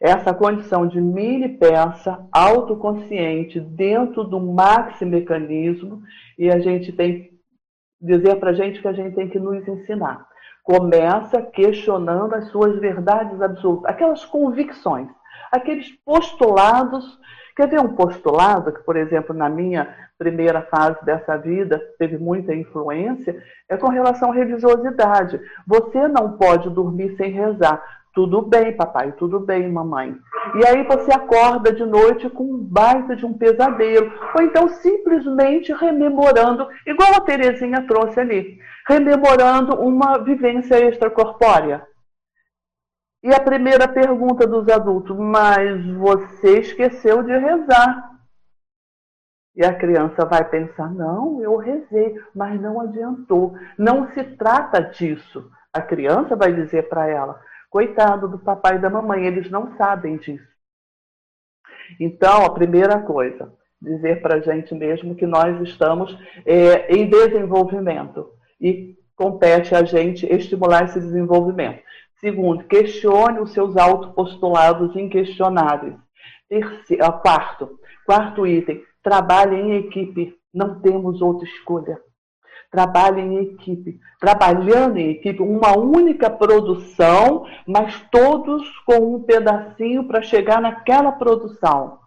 essa condição de mini peça autoconsciente dentro do maxi mecanismo, e a gente tem dizer para a gente que a gente tem que nos ensinar. Começa questionando as suas verdades absolutas, aquelas convicções, aqueles postulados. Quer ver um postulado que, por exemplo, na minha primeira fase dessa vida teve muita influência? É com relação à religiosidade. Você não pode dormir sem rezar. Tudo bem, papai, tudo bem, mamãe. E aí você acorda de noite com um baita de um pesadelo. Ou então simplesmente rememorando, igual a Terezinha trouxe ali, rememorando uma vivência extracorpórea. E a primeira pergunta dos adultos, mas você esqueceu de rezar. E a criança vai pensar, não, eu rezei, mas não adiantou. Não se trata disso. A criança vai dizer para ela, Coitado do papai e da mamãe, eles não sabem disso. Então, a primeira coisa, dizer para a gente mesmo que nós estamos é, em desenvolvimento e compete a gente estimular esse desenvolvimento. Segundo, questione os seus autopostulados inquestionáveis. Terceiro, ah, quarto, quarto item, trabalhe em equipe. Não temos outra escolha trabalha em equipe, trabalhando em equipe, uma única produção, mas todos com um pedacinho para chegar naquela produção.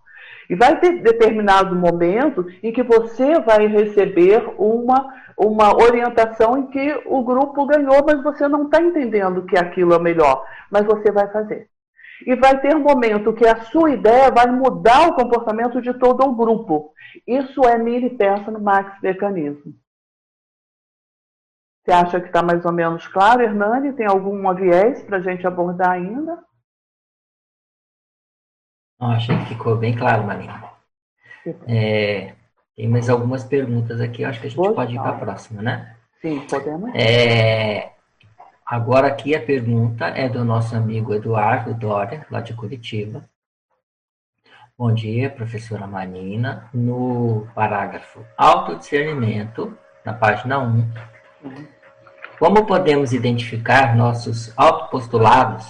E vai ter determinado momento em que você vai receber uma, uma orientação em que o grupo ganhou, mas você não está entendendo que aquilo é melhor, mas você vai fazer. E vai ter um momento que a sua ideia vai mudar o comportamento de todo o grupo. Isso é mini peça no Max Mecanismo. Você acha que está mais ou menos claro, Hernani? Tem algum viés para a gente abordar ainda? Não, achei que ficou bem claro, Marina. É, tem mais algumas perguntas aqui, acho que a gente Boa, pode ir para a próxima, né? Sim, podemos. É, agora aqui a pergunta é do nosso amigo Eduardo Dória, lá de Curitiba. Bom dia, professora Marina. No parágrafo autodiscernimento, na página 1, como podemos identificar nossos autopostulados,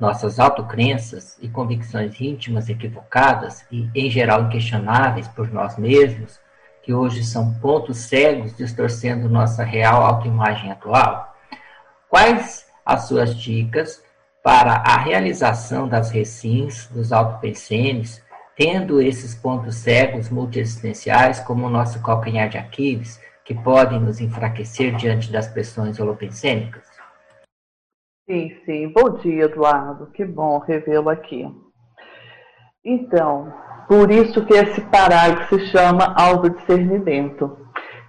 nossas autocrenças e convicções íntimas equivocadas e, em geral, inquestionáveis por nós mesmos, que hoje são pontos cegos distorcendo nossa real autoimagem atual? Quais as suas dicas para a realização das recins, dos autopensenes, tendo esses pontos cegos multiexistenciais como o nosso calcanhar de Aquiles, que podem nos enfraquecer diante das pressões holopensêmicas? Sim, sim. Bom dia, Eduardo. Que bom revê-lo aqui. Então, por isso que esse parágrafo se chama autodiscernimento.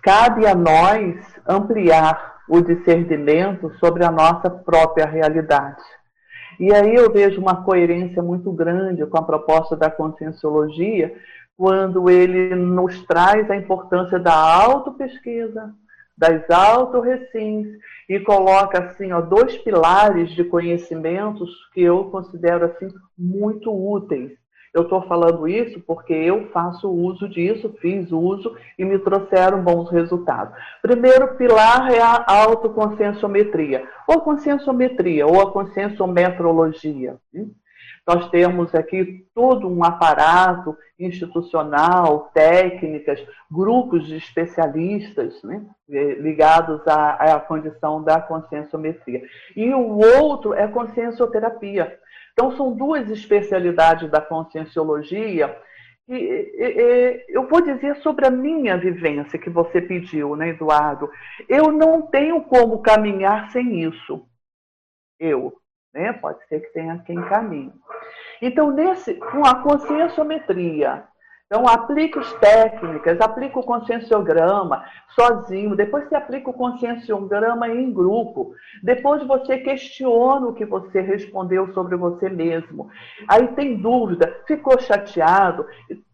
Cabe a nós ampliar o discernimento sobre a nossa própria realidade. E aí eu vejo uma coerência muito grande com a proposta da conscienciologia, quando ele nos traz a importância da autopesquisa, das autorrecins, e coloca assim, ó, dois pilares de conhecimentos que eu considero assim muito úteis. Eu estou falando isso porque eu faço uso disso, fiz uso e me trouxeram bons resultados. Primeiro pilar é a autoconscienciometria, ou conscienciometria, ou a conscienciometrologia. Nós temos aqui todo um aparato institucional, técnicas, grupos de especialistas né, ligados à, à condição da conscienciometria. E o outro é a consciencioterapia então, são duas especialidades da conscienciologia. E, e, e, eu vou dizer sobre a minha vivência que você pediu, né, Eduardo? Eu não tenho como caminhar sem isso. Eu, né? Pode ser que tenha quem caminhe. Então, nesse, com a conscienciometria, então, aplique as técnicas, aplique o conscienciograma sozinho, depois você aplica o conscienciograma em grupo, depois você questiona o que você respondeu sobre você mesmo. Aí tem dúvida, ficou chateado,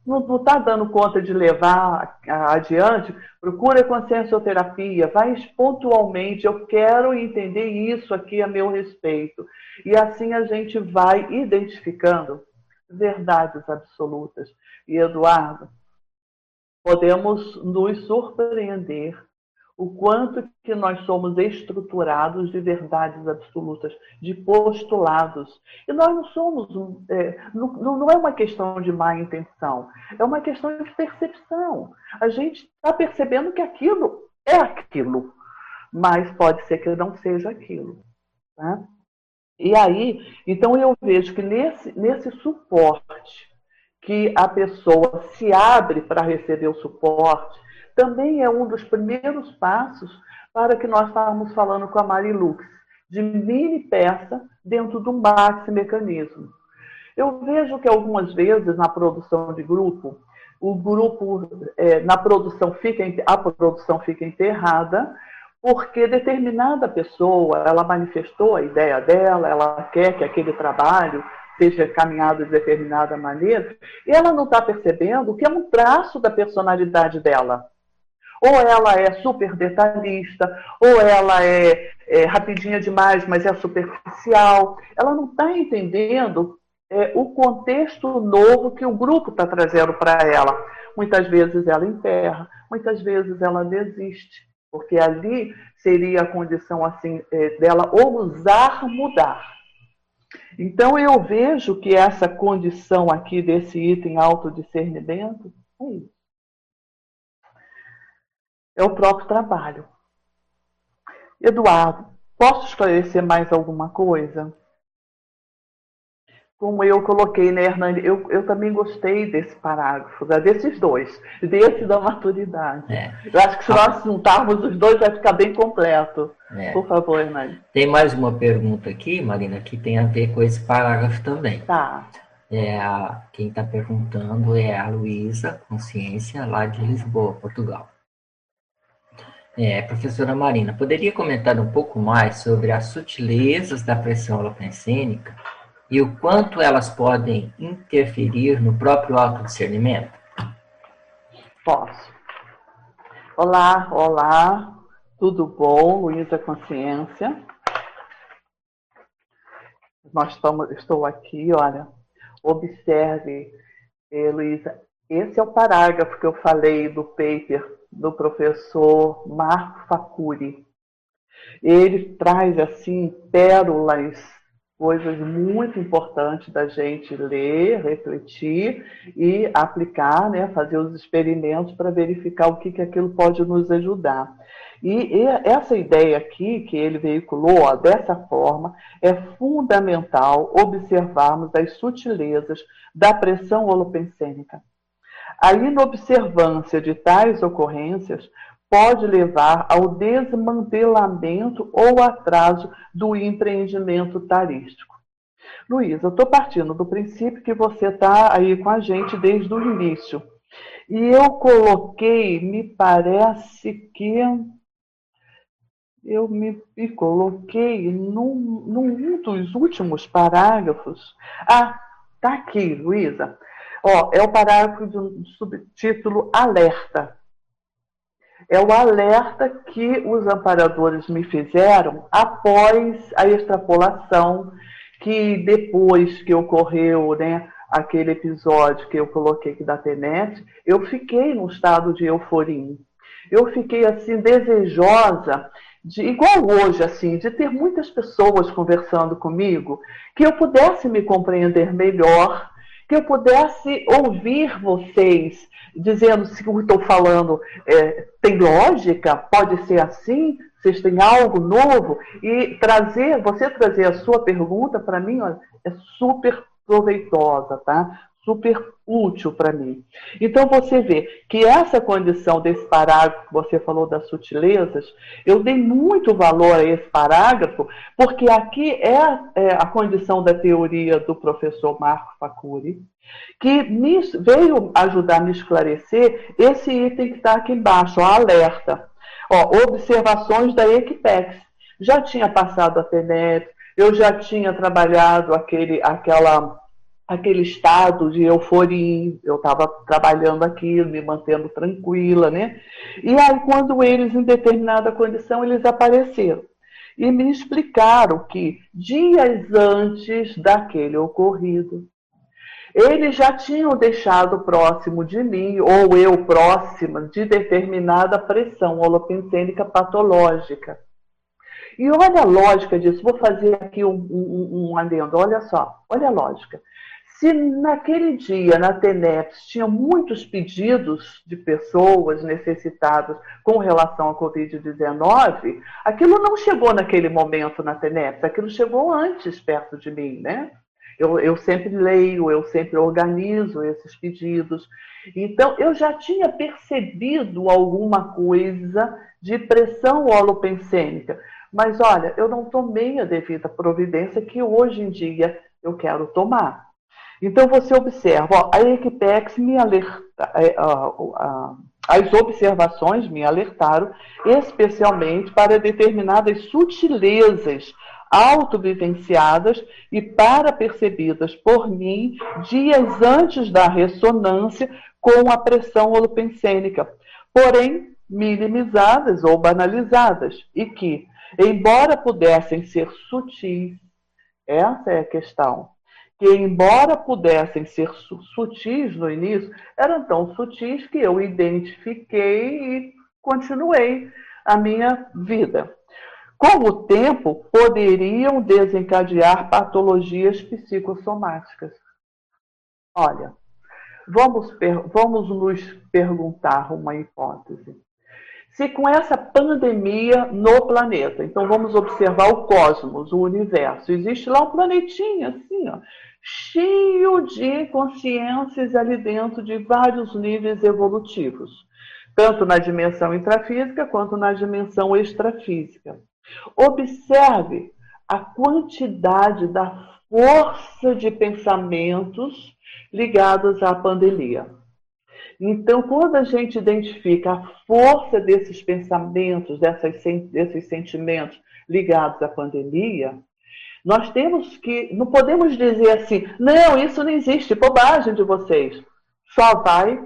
não está dando conta de levar adiante, procura consciencioterapia, vai pontualmente, eu quero entender isso aqui a meu respeito. E assim a gente vai identificando verdades absolutas. E, Eduardo, podemos nos surpreender o quanto que nós somos estruturados de verdades absolutas, de postulados. E nós não somos, é, não, não é uma questão de má intenção, é uma questão de percepção. A gente está percebendo que aquilo é aquilo, mas pode ser que não seja aquilo. Tá? E aí, então eu vejo que nesse, nesse suporte que a pessoa se abre para receber o suporte, também é um dos primeiros passos para que nós estávamos falando com a Marilux, de mini peça dentro de um maxi mecanismo. Eu vejo que algumas vezes na produção de grupo, o grupo, é, na produção fica, a produção fica enterrada, porque determinada pessoa, ela manifestou a ideia dela, ela quer que aquele trabalho seja caminhado de determinada maneira, e ela não está percebendo que é um traço da personalidade dela. Ou ela é super detalhista, ou ela é, é rapidinha demais, mas é superficial. Ela não está entendendo é, o contexto novo que o grupo está trazendo para ela. Muitas vezes ela enterra, muitas vezes ela desiste porque ali seria a condição assim é, dela ousar mudar. Então eu vejo que essa condição aqui desse item autodiscernimento é isso. É o próprio trabalho. Eduardo, posso esclarecer mais alguma coisa? como eu coloquei, né, Hernani? Eu, eu também gostei desse parágrafo, né, desses dois, desse da maturidade. É. Eu acho que se nós juntarmos os dois vai ficar bem completo. É. Por favor, Hernani. Tem mais uma pergunta aqui, Marina, que tem a ver com esse parágrafo também. Tá. É quem está perguntando é a Luísa Consciência, lá de Lisboa, Portugal. É, professora Marina, poderia comentar um pouco mais sobre as sutilezas da pressão holopensênica e o quanto elas podem interferir no próprio autodiscernimento? Posso. Olá, olá, tudo bom, Luísa Consciência? Nós estamos, estou aqui, olha, observe, Luísa, esse é o parágrafo que eu falei do paper do professor Marco Facuri. Ele traz, assim, pérolas coisas muito importantes da gente ler, refletir e aplicar, né, fazer os experimentos para verificar o que, que aquilo pode nos ajudar. E, essa ideia aqui que ele veiculou, ó, dessa forma, é fundamental observarmos as sutilezas da pressão holopensênica. A inobservância de tais ocorrências pode levar ao desmantelamento ou atraso do empreendimento tarístico. Luiz, eu estou partindo do princípio que você está aí com a gente desde o início. E eu coloquei, me parece que eu me, me coloquei num, num dos últimos parágrafos. Ah, tá aqui, Luísa. Ó, é o parágrafo do subtítulo Alerta. É o alerta que os amparadores me fizeram após a extrapolação que depois que ocorreu, né, aquele episódio que eu coloquei aqui da TENET, eu fiquei num estado de euforia. Eu fiquei assim desejosa de, igual hoje, assim, de ter muitas pessoas conversando comigo, que eu pudesse me compreender melhor, que eu pudesse ouvir vocês dizendo se o que estou falando é, tem lógica, pode ser assim, vocês têm algo novo, e trazer, você trazer a sua pergunta, para mim, ó, é super proveitosa, tá? Super útil para mim. Então você vê que essa condição desse parágrafo que você falou das sutilezas, eu dei muito valor a esse parágrafo, porque aqui é, é a condição da teoria do professor Marco Facuri, que me, veio ajudar a me esclarecer esse item que está aqui embaixo, ó, alerta. Ó, observações da Equipex. Já tinha passado a TENET, eu já tinha trabalhado aquele, aquela aquele estado de euforia, eu estava trabalhando aquilo, me mantendo tranquila, né? E aí, quando eles, em determinada condição, eles apareceram e me explicaram que dias antes daquele ocorrido, eles já tinham deixado próximo de mim, ou eu próxima, de determinada pressão holopensênica patológica. E olha a lógica disso, vou fazer aqui um, um, um adendo, olha só, olha a lógica. Se naquele dia, na TENEPS, tinha muitos pedidos de pessoas necessitadas com relação à Covid-19, aquilo não chegou naquele momento na TENEPS, aquilo chegou antes perto de mim, né? Eu, eu sempre leio, eu sempre organizo esses pedidos. Então, eu já tinha percebido alguma coisa de pressão holopensêmica. Mas olha, eu não tomei a devida providência que hoje em dia eu quero tomar. Então você observa, ó, a Equipex me alerta, é, as observações me alertaram especialmente para determinadas sutilezas autovivenciadas e para percebidas por mim dias antes da ressonância com a pressão holopensênica, porém minimizadas ou banalizadas, e que, embora pudessem ser sutis, essa é a questão, que, embora pudessem ser sutis no início, eram tão sutis que eu identifiquei e continuei a minha vida. Com o tempo, poderiam desencadear patologias psicossomáticas. Olha, vamos, vamos nos perguntar uma hipótese. Se com essa pandemia no planeta, então vamos observar o cosmos, o universo, existe lá um planetinha assim, ó, cheio de consciências ali dentro de vários níveis evolutivos, tanto na dimensão intrafísica quanto na dimensão extrafísica. Observe a quantidade da força de pensamentos ligados à pandemia. Então, quando a gente identifica a força desses pensamentos, dessas, desses sentimentos ligados à pandemia, nós temos que, não podemos dizer assim, não, isso não existe, bobagem de vocês. Só vai,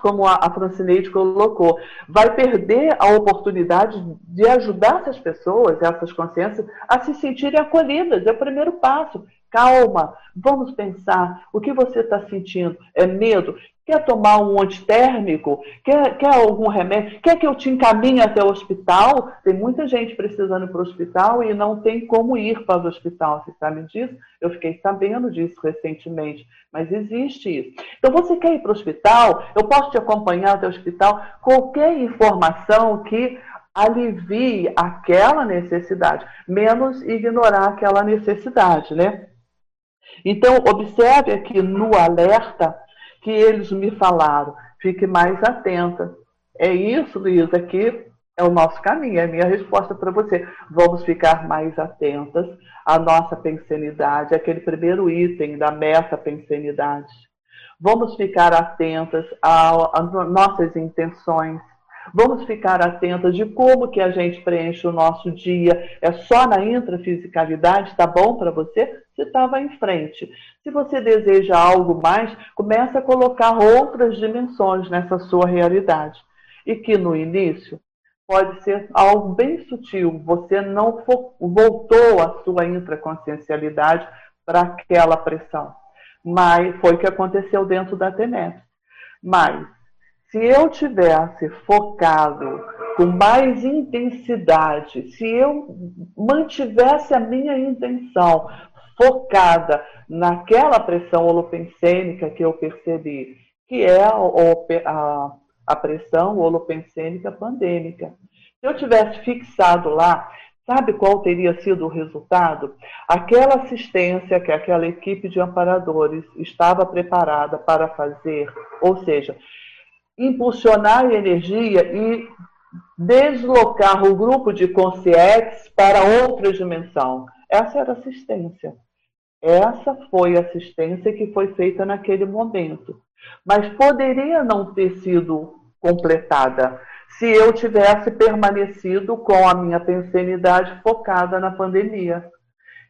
como a Francineide colocou, vai perder a oportunidade de ajudar essas pessoas, essas consciências, a se sentirem acolhidas. É o primeiro passo. Calma, vamos pensar. O que você está sentindo? É medo? Quer tomar um antitérmico? Quer, quer algum remédio? Quer que eu te encaminhe até o hospital? Tem muita gente precisando ir para o hospital e não tem como ir para o hospital. Você sabe disso? Eu fiquei sabendo disso recentemente, mas existe isso. Então, você quer ir para o hospital? Eu posso te acompanhar até o hospital? Qualquer informação que alivie aquela necessidade, menos ignorar aquela necessidade, né? Então, observe aqui no alerta que eles me falaram. Fique mais atenta. É isso, Luísa, que é o nosso caminho, é a minha resposta para você. Vamos ficar mais atentas à nossa pensenidade, aquele primeiro item da meta pensenidade. Vamos ficar atentas às nossas intenções, Vamos ficar atentas de como que a gente preenche o nosso dia. É só na intrafisicalidade, tá bom para você? Você estava em frente. Se você deseja algo mais, comece a colocar outras dimensões nessa sua realidade. E que no início pode ser algo bem sutil. Você não voltou a sua intraconsciencialidade para aquela pressão. Mas foi o que aconteceu dentro da TENEP. Mas se eu tivesse focado com mais intensidade, se eu mantivesse a minha intenção focada naquela pressão holopensênica que eu percebi, que é a, pressão holopensênica pandêmica. Se eu tivesse fixado lá, sabe qual teria sido o resultado? Aquela assistência que aquela equipe de amparadores estava preparada para fazer, ou seja, impulsionar energia e deslocar o grupo de consciência para outra dimensão. Essa era assistência. Essa foi a assistência que foi feita naquele momento. Mas poderia não ter sido completada se eu tivesse permanecido com a minha pensenidade focada na pandemia.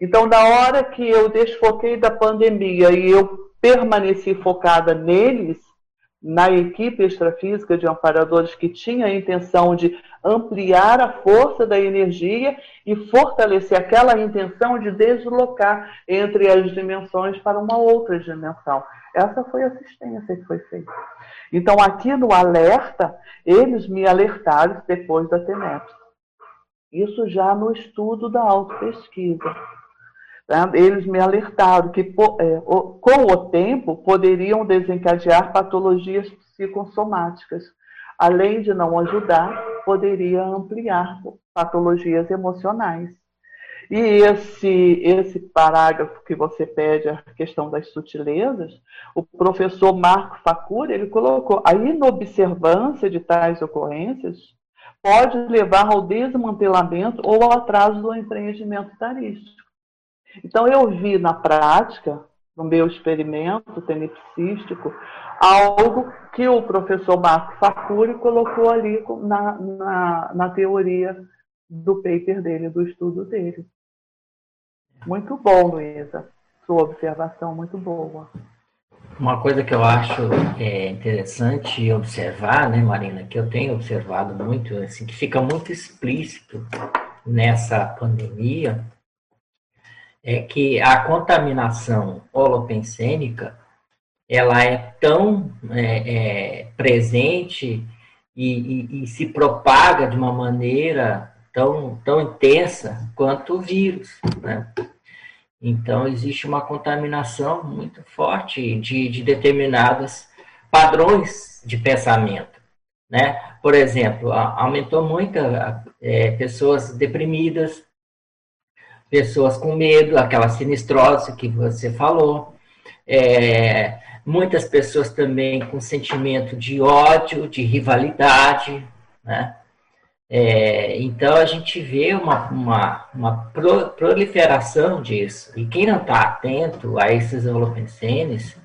Então, na hora que eu desfoquei da pandemia e eu permaneci focada neles, na equipe extrafísica de amparadores que tinha a intenção de ampliar a força da energia e fortalecer aquela intenção de deslocar entre as dimensões para uma outra dimensão. Essa foi a assistência que foi feita. Então, aqui no alerta, eles me alertaram depois da TENEP. Isso já no estudo da autopesquisa. Eles me alertaram que, é, com o tempo, poderiam desencadear patologias psicossomáticas. Além de não ajudar, poderia ampliar patologias emocionais. E esse, esse parágrafo que você pede, a questão das sutilezas, o professor Marco Facura, ele colocou a inobservância de tais ocorrências pode levar ao desmantelamento ou ao atraso do empreendimento tarístico. Então, eu vi na prática, no meu experimento tenepsístico, algo que o professor Marco Facuri colocou ali na, na, na teoria do paper dele, do estudo dele. Muito bom, Luísa. Sua observação muito boa. Uma coisa que eu acho é, interessante observar, né, Marina, que eu tenho observado muito, assim, que fica muito explícito nessa pandemia, é que a contaminação holopensênica ela é tão é, é, presente e, e, e, se propaga de uma maneira tão, tão intensa quanto o vírus. Né? Então, existe uma contaminação muito forte de, de determinados padrões de pensamento. Né? Por exemplo, aumentou muito é, pessoas deprimidas, pessoas com medo, aquela sinistrose que você falou, é, muitas pessoas também com sentimento de ódio, de rivalidade, né? É, então a gente vê uma, uma, uma proliferação disso. E quem não está atento a esses holopensenes,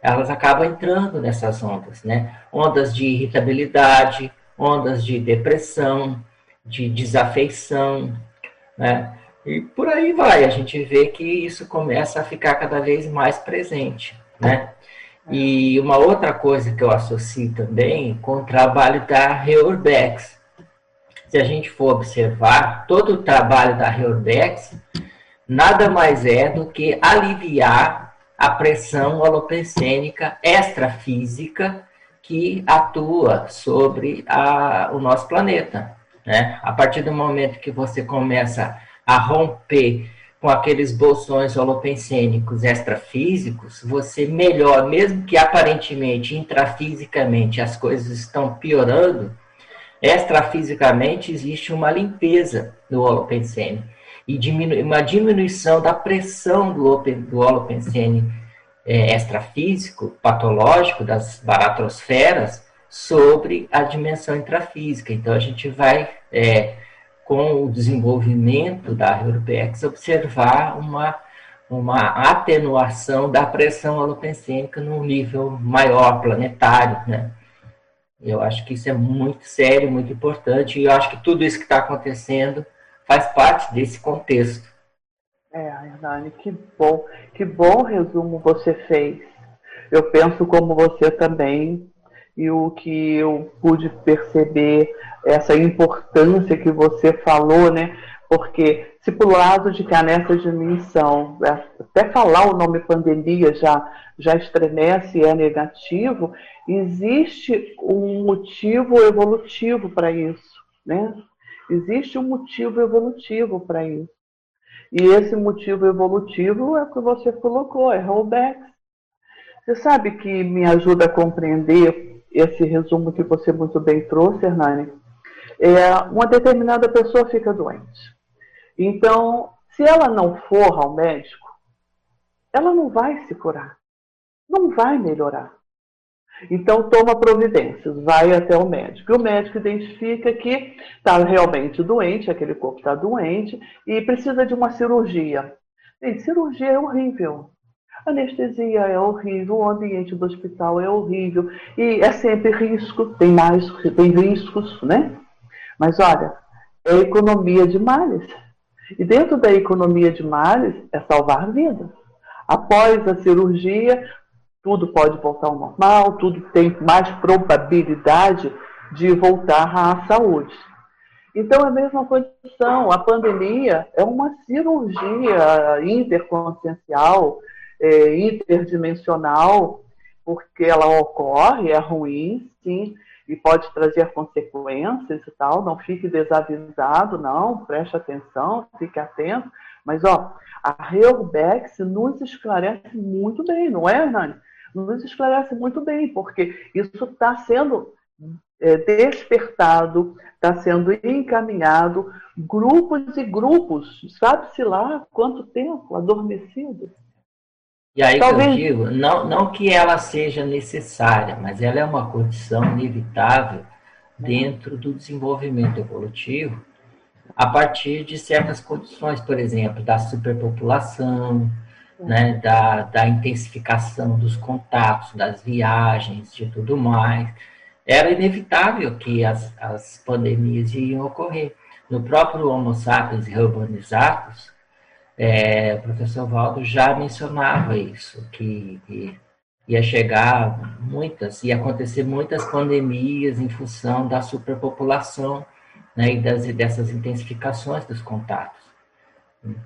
elas acabam entrando nessas ondas, né? Ondas de irritabilidade, ondas de depressão, de desafeição, né? E por aí vai, a gente vê que isso começa a ficar cada vez mais presente, né? E uma outra coisa que eu associo também com o trabalho da Reurbex. Se a gente for observar, todo o trabalho da Reurbex nada mais é do que aliviar a pressão holopensênica extrafísica que atua sobre a, o nosso planeta. Né? A partir do momento que você começa a romper com aqueles bolsões holopensênicos extrafísicos, você melhor, mesmo que aparentemente, intrafisicamente, as coisas estão piorando, extrafisicamente existe uma limpeza do holopensene e uma diminuição da pressão do, do holopensene é, extrafísico, patológico, das baratrosferas, sobre a dimensão intrafísica. Então, a gente vai... É, com o desenvolvimento da Europex, observar uma, uma atenuação da pressão holopensênica num nível maior, planetário, né? Eu acho que isso é muito sério, muito importante, e eu acho que tudo isso que está acontecendo faz parte desse contexto. É, Hernani, que bom, que bom resumo você fez. Eu penso como você também, e o que eu pude perceber, essa importância que você falou, né? Porque se por lado de que há nessa dimensão, até falar o nome pandemia já, já estremece e é negativo, existe um motivo evolutivo para isso, né? Existe um motivo evolutivo para isso. E esse motivo evolutivo é o que você colocou, é rollback. Você sabe que me ajuda a compreender esse resumo que você muito bem trouxe, Hernani? É, uma determinada pessoa fica doente. Então, se ela não for ao médico, ela não vai se curar, não vai melhorar. Então, toma providências, vai até o médico. E o médico identifica que está realmente doente, aquele corpo está doente e precisa de uma cirurgia. Gente, cirurgia é horrível. Anestesia é horrível, o ambiente do hospital é horrível e é sempre risco, tem mais, tem riscos, né? Mas olha, é economia de males. E dentro da economia de males é salvar vidas. Após a cirurgia, tudo pode voltar ao normal, tudo tem mais probabilidade de voltar à saúde. Então, é a mesma condição. A pandemia é uma cirurgia interconsciencial, é, interdimensional, porque ela ocorre, é ruim, sim, e pode trazer consequências e tal. Não fique desavisado, não, preste atenção, fique atento. Mas, ó, a Reurbex nos esclarece muito bem, não é, Hernani? Nos esclarece muito bem, porque isso está sendo é, despertado, está sendo encaminhado, grupos e grupos, sabe-se lá quanto tempo adormecido. E aí Talvez... eu digo, não, não que ela seja necessária, mas ela é uma condição inevitável dentro do desenvolvimento evolutivo, a partir de certas condições, por exemplo, da superpopulação, né, da, da intensificação dos contatos, das viagens, de tudo mais. Era inevitável que as, as pandemias iam ocorrer. No próprio Homo sapiens urbanizados, é, o professor Valdo já mencionava isso, que, que, ia chegar muitas, ia acontecer muitas pandemias em função da superpopulação né, e das, dessas intensificações dos contatos.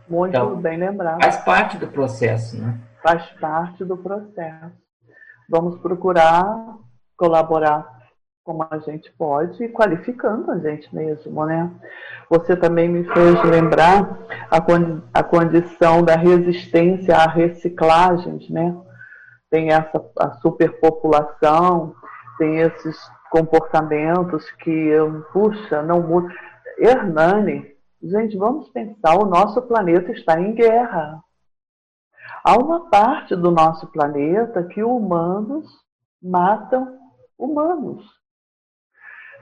Muito então, bem lembrado. Faz parte do processo, né? Faz parte do processo. Vamos procurar colaborar como a gente pode, qualificando a gente mesmo, né? Você também me fez lembrar a, condi a condição da resistência a reciclagens, né? Tem essa a superpopulação, tem esses comportamentos que, puxa, não muda. Hernani, gente, vamos pensar, o nosso planeta está em guerra. Há uma parte do nosso planeta que humanos matam humanos.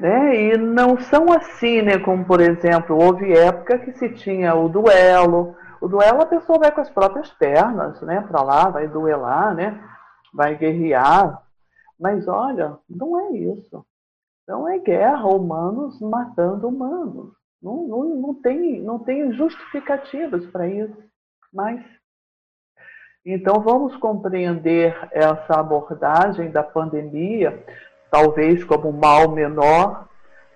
Né? E não são assim, né? Como, por exemplo, houve época que se tinha o duelo. O duelo a pessoa vai com as próprias pernas, né? Para lá, vai duelar, né? Vai guerrear. Mas olha, não é isso. Não é guerra, humanos matando humanos. Não, não, não, tem, não tem justificativas para isso. Mas então vamos compreender essa abordagem da pandemia talvez como um mal menor,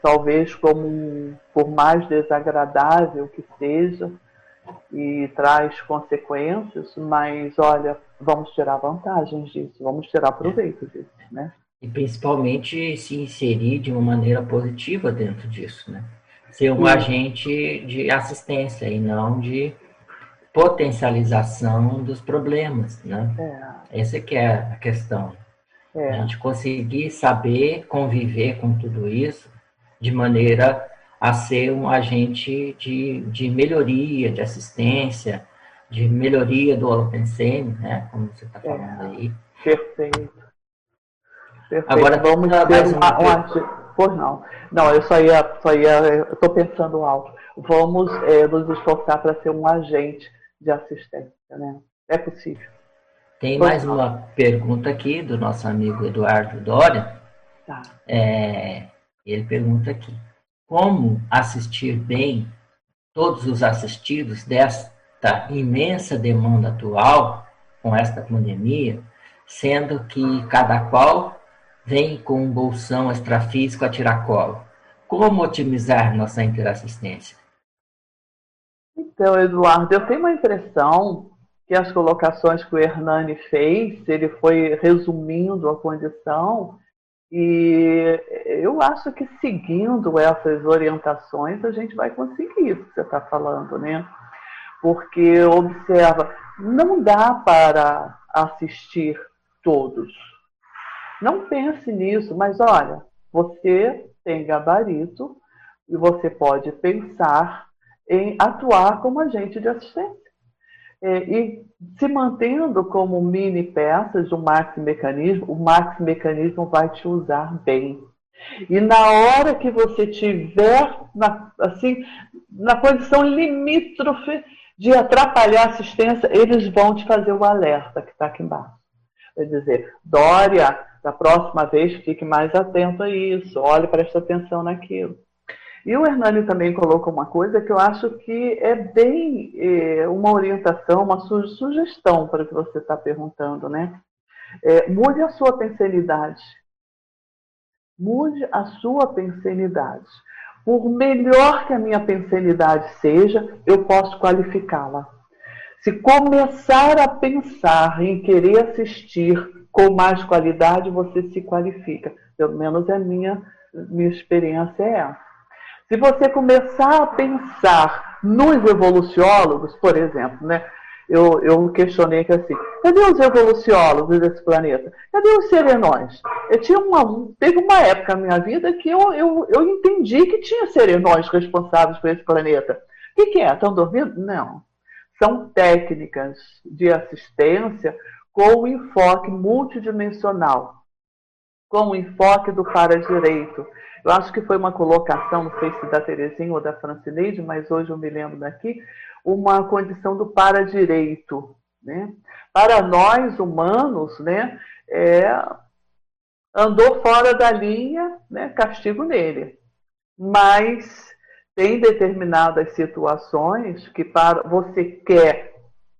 talvez como um, por mais desagradável que seja, e traz consequências, mas olha, vamos tirar vantagens disso, vamos tirar proveito disso, né? E principalmente se inserir de uma maneira positiva dentro disso, né? Ser um Sim. agente de assistência e não de potencialização dos problemas, né? É. Essa que é a questão. É. A gente conseguir saber conviver com tudo isso de maneira a ser um agente de, de melhoria, de assistência, de melhoria do holopensene, né? Como você está falando é. aí. Perfeito. Perfeito. Agora vamos ter uma, uma, Pois não. Não, eu só ia, só ia, estou pensando alto. Vamos é, nos esforçar para ser um agente de assistência, né? É possível. Tem mais uma pergunta aqui do nosso amigo Eduardo Dória. Tá. É, ele pergunta aqui: como assistir bem todos os assistidos desta imensa demanda atual com esta pandemia, sendo que cada qual vem com um bolsão extrafísico a tiracolo? Como otimizar nossa interassistência? Então, Eduardo, eu tenho uma impressão que as colocações que o Hernani fez, ele foi resumindo a condição, e eu acho que seguindo essas orientações a gente vai conseguir isso que você está falando, né? Porque, observa, não dá para assistir todos. Não pense nisso, mas olha, você tem gabarito e você pode pensar em atuar como agente de assistência. É, e se mantendo como mini peças do Max Mecanismo, o Max Mecanismo vai te usar bem. E na hora que você tiver na, assim, na condição limítrofe de atrapalhar a assistência, eles vão te fazer o alerta que está aqui embaixo. Quer dizer, Dória, da próxima vez, fique mais atento a isso, olhe, preste atenção naquilo. E o Hernani também colocou uma coisa que eu acho que é bem é, uma orientação, uma su sugestão para o que você está perguntando, né? É, mude a sua pensenidade. Mude a sua pensenidade. Por melhor que a minha pensenidade seja, eu posso qualificá-la. Se começar a pensar em querer assistir com mais qualidade, você se qualifica. Pelo menos a minha, minha experiência é essa. Se você começar a pensar nos evoluciólogos, por exemplo, né? Eu, eu questionei que assim, cadê os evoluciólogos desse planeta? Cadê os serenões? Eu tinha uma, teve uma época na minha vida que eu, eu, eu entendi que tinha serenões responsáveis por esse planeta. O que, que é? Estão dormindo? Não. São técnicas de assistência com enfoque multidimensional, com o enfoque do para-direito, eu acho que foi uma colocação, não sei se da Terezinha ou da Francineide, mas hoje eu me lembro daqui, uma condição do para-direito. Né? Para nós, humanos, né, é, andou fora da linha, né, castigo nele. Mas tem determinadas situações que para você quer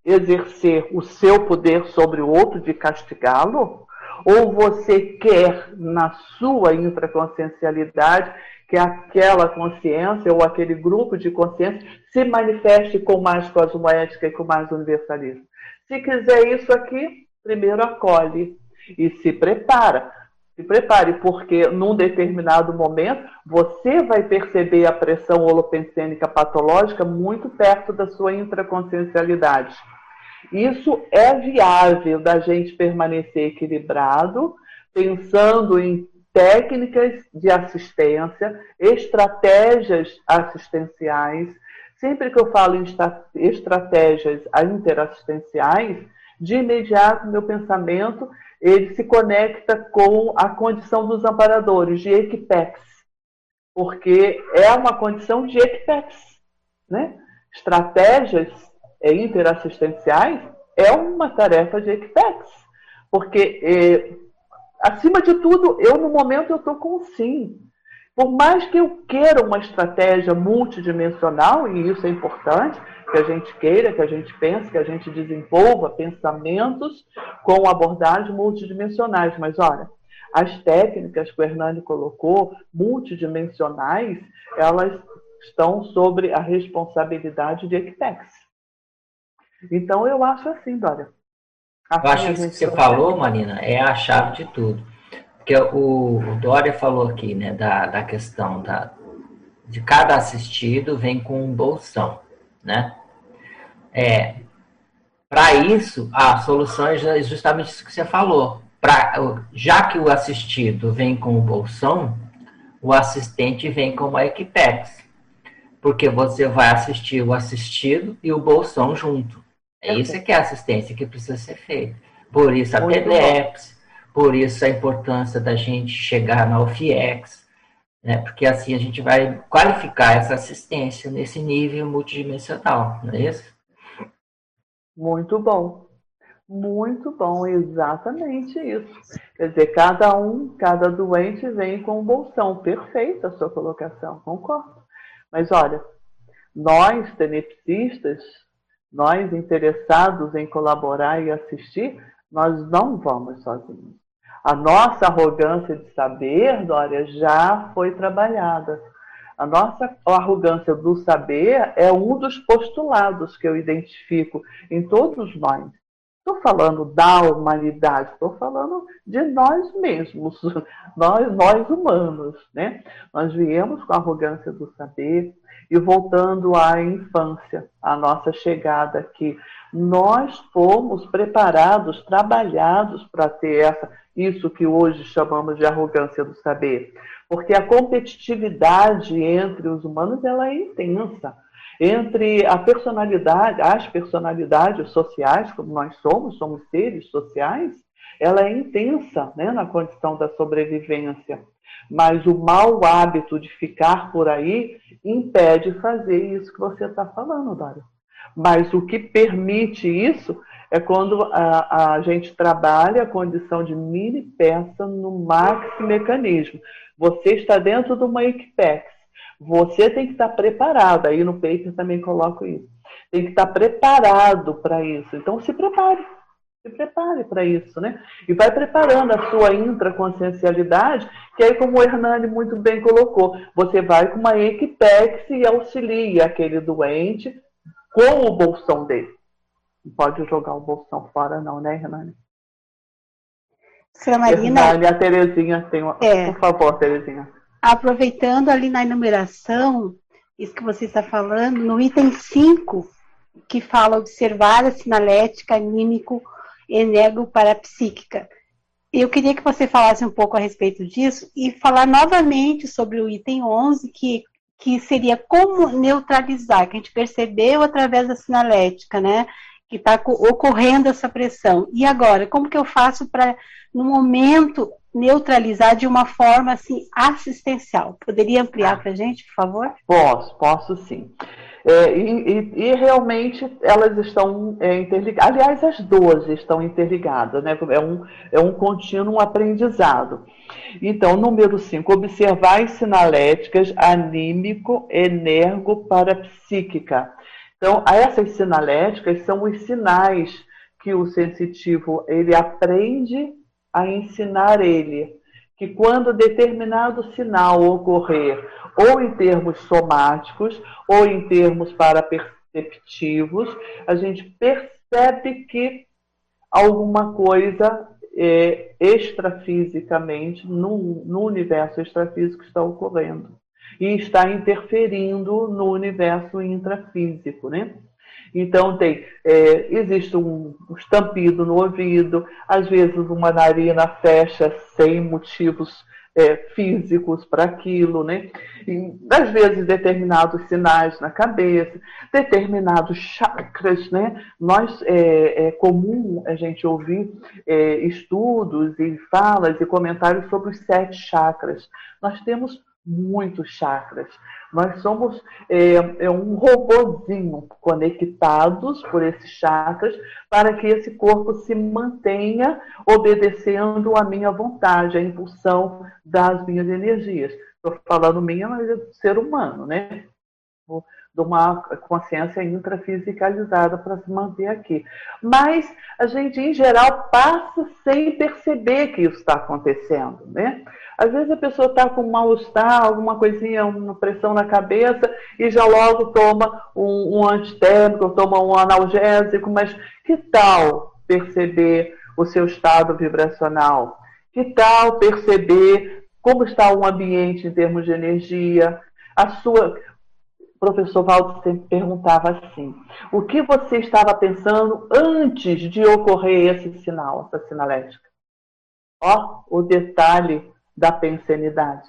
exercer o seu poder sobre o outro de castigá-lo, ou você quer, na sua infraconsciencialidade, que aquela consciência ou aquele grupo de consciência se manifeste com mais cosmoética e com mais universalismo. Se quiser isso aqui, primeiro acolhe e se prepara. Se prepare, porque num determinado momento você vai perceber a pressão holopensênica patológica muito perto da sua intraconsciencialidade. Isso é viável da gente permanecer equilibrado, pensando em técnicas de assistência, estratégias assistenciais. Sempre que eu falo em estratégias interassistenciais, de imediato meu pensamento ele se conecta com a condição dos amparadores, de equipex, porque é uma condição de equipex. Né? Estratégias interassistenciais é uma tarefa de Equipex. Porque, é, acima de tudo, eu no momento eu estou com sim. Por mais que eu queira uma estratégia multidimensional, e isso é importante, que a gente queira, que a gente pense, que a gente desenvolva pensamentos com abordagens multidimensionais. Mas olha, as técnicas que o Hernani colocou, multidimensionais, elas estão sobre a responsabilidade de Equitex. Então eu acho assim, Dória. Eu acho que isso que você falou, Marina, é a chave de tudo. Porque o, o Dória falou aqui, né, da, da questão da, de cada assistido vem com um bolsão, né? É, para isso, a solução é justamente isso que você falou. Pra, já que o assistido vem com o bolsão, o assistente vem com uma Equipex. Porque você vai assistir o assistido e o bolsão junto. É isso que é assistência que precisa ser feita. Por isso a TEDEPS, por isso a importância da gente chegar na UFIEX, né? porque assim a gente vai qualificar essa assistência nesse nível multidimensional, não é isso? Muito bom. Muito bom, exatamente isso. Quer dizer, cada um, cada doente vem com um bolsão. Perfeita a sua colocação, concordo. Mas olha, nós, tenepsistas, nós interessados em colaborar e assistir, nós não vamos sozinhos. A nossa arrogância de saber, Dória, já foi trabalhada. A nossa arrogância do saber é um dos postulados que eu identifico em todos nós. Estou falando da humanidade, estou falando de nós mesmos, nós, nós humanos. Né? Nós viemos com a arrogância do saber e voltando à infância, a nossa chegada aqui. Nós fomos preparados, trabalhados para ter essa, isso que hoje chamamos de arrogância do saber. Porque a competitividade entre os humanos ela é intensa entre a personalidade, as personalidades sociais, como nós somos, somos seres sociais, ela é intensa né, na condição da sobrevivência. Mas o mau hábito de ficar por aí impede fazer isso que você está falando, Dário. Mas o que permite isso é quando a, a gente trabalha a condição de mini peça no maxi mecanismo. Você está dentro de uma Equipex você tem que estar preparado. Aí no paper também coloco isso. Tem que estar preparado para isso. Então se prepare. Se prepare para isso, né? E vai preparando a sua intraconsciencialidade, que aí, como o Hernani muito bem colocou, você vai com uma equipex e auxilia aquele doente com o bolsão dele. Não pode jogar o bolsão fora, não, né, Hernani? Marina. Hernani, a Terezinha tem uma. É. Por favor, Terezinha aproveitando ali na enumeração, isso que você está falando, no item 5, que fala observar a sinalética anímico enego parapsíquica. Eu queria que você falasse um pouco a respeito disso e falar novamente sobre o item 11, que, que seria como neutralizar, que a gente percebeu através da sinalética, né? Que está ocorrendo essa pressão. E agora, como que eu faço para, no momento, neutralizar de uma forma assim assistencial. Poderia ampliar para a gente, por favor? Posso, posso sim. É, e, e, realmente elas estão é, interligadas. Aliás, as duas estão interligadas, né? É um, é um contínuo aprendizado. Então, número 5, observar as sinaléticas anímico, energo, parapsíquica. Então, essas sinaléticas são os sinais que o sensitivo ele aprende a ensinar ele que quando determinado sinal ocorrer, ou em termos somáticos, ou em termos paraperceptivos, a gente percebe que alguma coisa é, extrafisicamente, no, no universo extrafísico, está ocorrendo. E está interferindo no universo intrafísico, né? Então tem, é, existe um, estampido no ouvido, às vezes uma narina fecha sem motivos é, físicos para aquilo, né? E, às vezes determinados sinais na cabeça, determinados chakras, né? Nós é, é comum a gente ouvir é, estudos e falas e comentários sobre os sete chakras. Nós temos muitos chakras. Nós somos é, é, um robozinho conectados por esses chakras para que esse corpo se mantenha obedecendo a minha vontade, a impulsão das minhas energias. Estou falando minha, mas é ser humano, né? De uma consciência intrafisicalizada para se manter aqui. Mas a gente, em geral, passa sem perceber que isso está acontecendo, né? Às vezes a pessoa está com mal-estar, alguma coisinha, uma pressão na cabeça, e já logo toma um, um antitérmico, toma um analgésico, mas que tal perceber o seu estado vibracional? Que tal perceber como está o ambiente em termos de energia? A sua. Professor Valdo sempre perguntava assim: o que você estava pensando antes de ocorrer esse sinal, essa sinalética? Ó, o detalhe da pensenidade.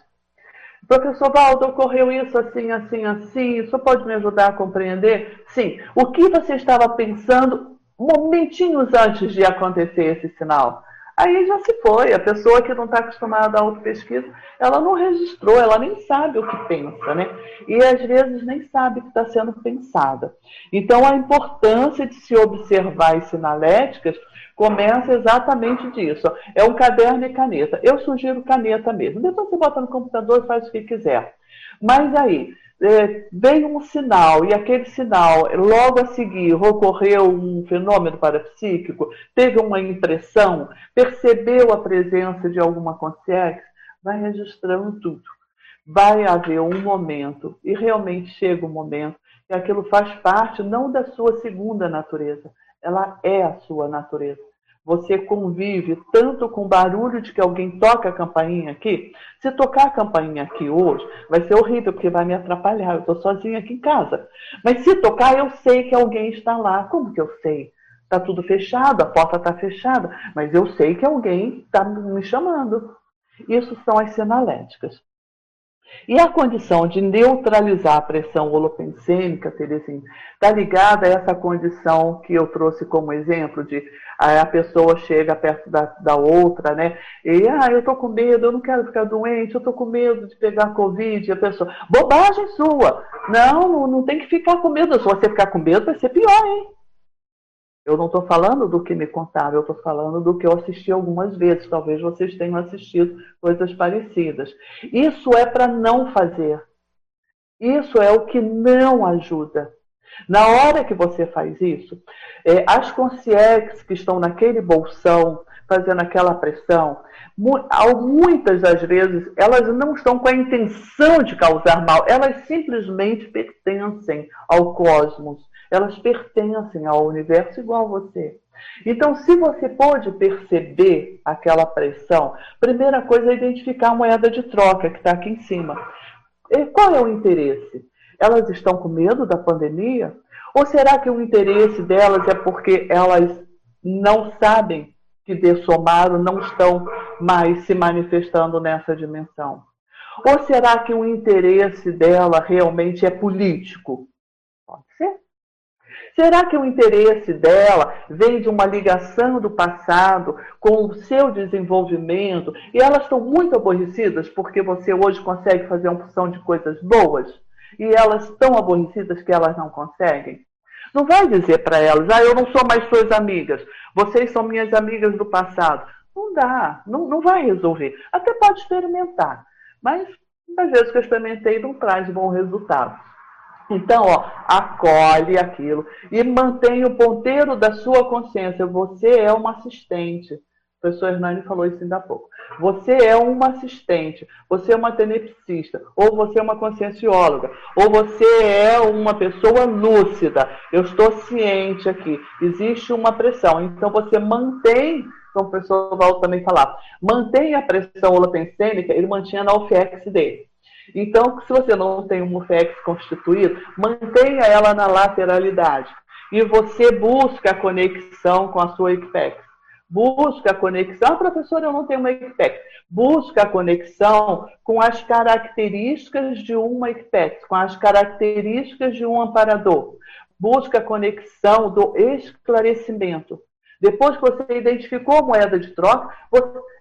Professor Valdo, ocorreu isso assim, assim, assim. Isso pode me ajudar a compreender? Sim. O que você estava pensando momentinhos antes de acontecer esse sinal? Aí já se foi. A pessoa que não está acostumada a auto-pesquisa, ela não registrou, ela nem sabe o que pensa, né? E às vezes nem sabe que está sendo pensada. Então, a importância de se observar as sinaléticas começa exatamente disso. É um caderno e caneta. Eu sugiro caneta mesmo. Depois você bota no computador e faz o que quiser. Mas aí, é, vem um sinal e aquele sinal, logo a seguir, ocorreu um fenômeno parapsíquico, teve uma impressão, percebeu a presença de alguma consciência, vai registrando tudo. Vai haver um momento, e realmente chega um momento, que aquilo faz parte não da sua segunda natureza, ela é a sua natureza você convive tanto com o barulho de que alguém toca a campainha aqui. Se tocar a campainha aqui hoje, vai ser horrível, porque vai me atrapalhar. Eu estou sozinha aqui em casa. Mas se tocar, eu sei que alguém está lá. Como que eu sei? Está tudo fechado, a porta está fechada, mas eu sei que alguém está me chamando. Isso são as sinaléticas. E a condição de neutralizar a pressão holopensêmica, Terezinha, está ligada a essa condição que eu trouxe como exemplo de a pessoa chega perto da, da outra, né? E, ah, eu estou com medo, eu não quero ficar doente, eu estou com medo de pegar Covid. A pessoa, bobagem sua! Não, não tem que ficar com medo. Se você ficar com medo, vai ser pior, hein? Eu não estou falando do que me contaram, eu estou falando do que eu assisti algumas vezes. Talvez vocês tenham assistido coisas parecidas. Isso é para não fazer. Isso é o que não ajuda. Na hora que você faz isso, é, as consciências que estão naquele bolsão, fazendo aquela pressão, muitas das vezes elas não estão com a intenção de causar mal, elas simplesmente pertencem ao cosmos elas pertencem ao universo igual a você. Então, se você pode perceber aquela pressão, primeira coisa é identificar a moeda de troca que está aqui em cima. E qual é o interesse? Elas estão com medo da pandemia? Ou será que o interesse delas é porque elas não sabem que de somado não estão mais se manifestando nessa dimensão? Ou será que o interesse dela realmente é político? Pode ser. Será que o interesse dela vem de uma ligação do passado com o seu desenvolvimento e elas estão muito aborrecidas porque você hoje consegue fazer uma porção de coisas boas e elas estão aborrecidas que elas não conseguem? Não vai dizer para elas, ah, eu não sou mais suas amigas, vocês são minhas amigas do passado. Não dá, não, não vai resolver. Até pode experimentar, mas às vezes que eu experimentei não traz bom resultado. Então, ó, acolhe aquilo e mantém o ponteiro da sua consciência. Você é uma assistente. O professor Hernani falou isso ainda há pouco. Você é uma assistente, você é uma tenepsista, ou você é uma consciencióloga, ou você é uma pessoa lúcida. Eu estou ciente aqui. Existe uma pressão. Então, você mantém como o professor Valdo também falava, mantém a pressão holopensêmica, ele mantinha na UFEX dele. Então, se você não tem um MUFEX constituído, mantenha ela na lateralidade. E você busca a conexão com a sua EQPEX. Busca a conexão. Ah, professor, eu não tenho uma EQPEX. Busca a conexão com as características de uma EQPEX, com as características de um amparador. Busca a conexão do esclarecimento. Depois que você identificou a moeda de troca,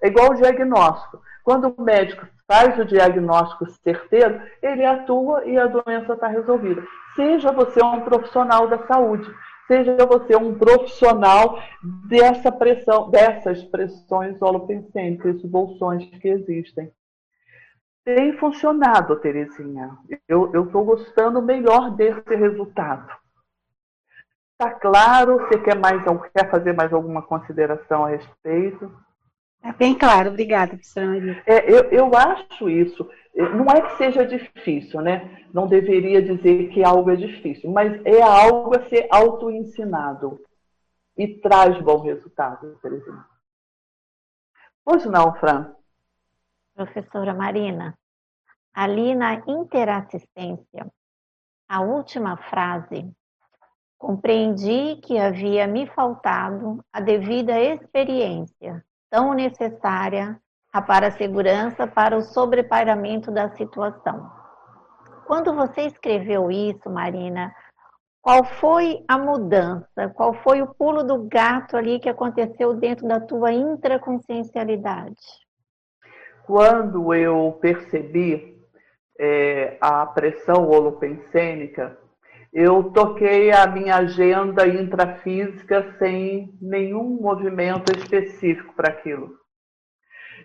é igual o diagnóstico. Quando o médico faz o diagnóstico certeiro, ele atua e a doença está resolvida. Seja você um profissional da saúde, seja você um profissional dessa pressão, dessas pressões holopensêmicas, esses bolsões que existem. Tem funcionado, Terezinha. Eu estou gostando melhor desse resultado. Está claro? Você quer, mais, quer fazer mais alguma consideração a respeito? É bem claro, obrigada, professora Maria. É, eu, eu acho isso. Não é que seja difícil, né? Não deveria dizer que algo é difícil, mas é algo a ser auto-ensinado e traz bom resultado, por exemplo. Pois não, Fran? Professora Marina, ali na interassistência, a última frase, compreendi que havia me faltado a devida experiência tão necessária para a segurança, para o sobrepairamento da situação. Quando você escreveu isso, Marina, qual foi a mudança? Qual foi o pulo do gato ali que aconteceu dentro da tua intraconsciencialidade? Quando eu percebi é, a pressão holopensênica, eu toquei a minha agenda intrafísica sem nenhum movimento específico para aquilo.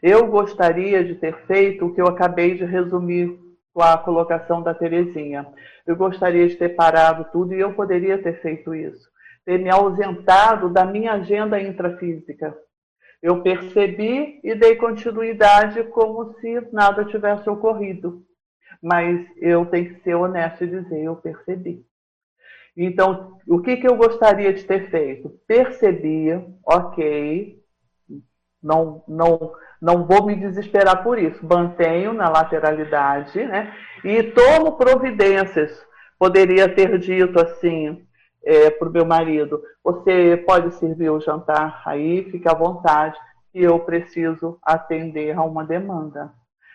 Eu gostaria de ter feito o que eu acabei de resumir com a colocação da Terezinha. Eu gostaria de ter parado tudo e eu poderia ter feito isso. Ter me ausentado da minha agenda intrafísica. Eu percebi e dei continuidade como se nada tivesse ocorrido. Mas eu tenho que ser honesto e dizer, eu percebi. Então, o que, que eu gostaria de ter feito? Percebia, ok, não, não, não vou me desesperar por isso. Mantenho na lateralidade, né? E tomo providências. Poderia ter dito assim é, para o meu marido: você pode servir o jantar aí, fique à vontade, e eu preciso atender a uma demanda.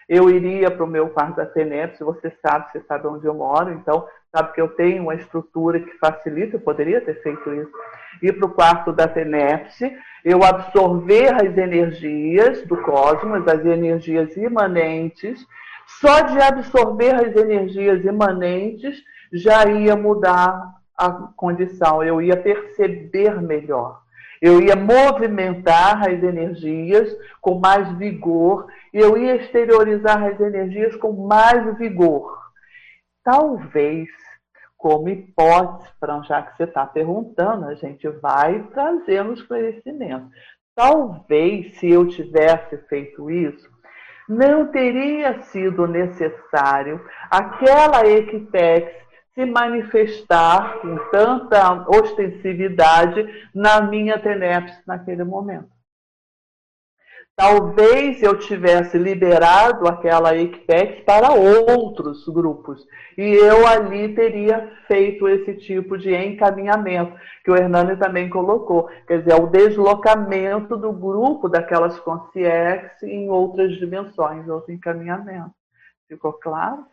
Eu iria para o meu quarto da FENEP, você sabe, você sabe onde eu moro, então sabe que eu tenho uma estrutura que facilita, eu poderia ter feito isso. Ir para o quarto da FENEPS, eu absorver as energias do cosmos, as energias imanentes, só de absorver as energias imanentes já ia mudar a condição, eu ia perceber melhor. Eu ia movimentar as energias com mais vigor, eu ia exteriorizar as energias com mais vigor. Talvez, como hipótese, já que você está perguntando, a gente vai trazendo esclarecimento. Talvez, se eu tivesse feito isso, não teria sido necessário aquela Equitex se manifestar com tanta ostensividade na minha TENEPS naquele momento. Talvez eu tivesse liberado aquela EQPEX para outros grupos e eu ali teria feito esse tipo de encaminhamento, que o Hernani também colocou, quer dizer, o deslocamento do grupo daquelas consciex em outras dimensões, outro encaminhamento. Ficou claro?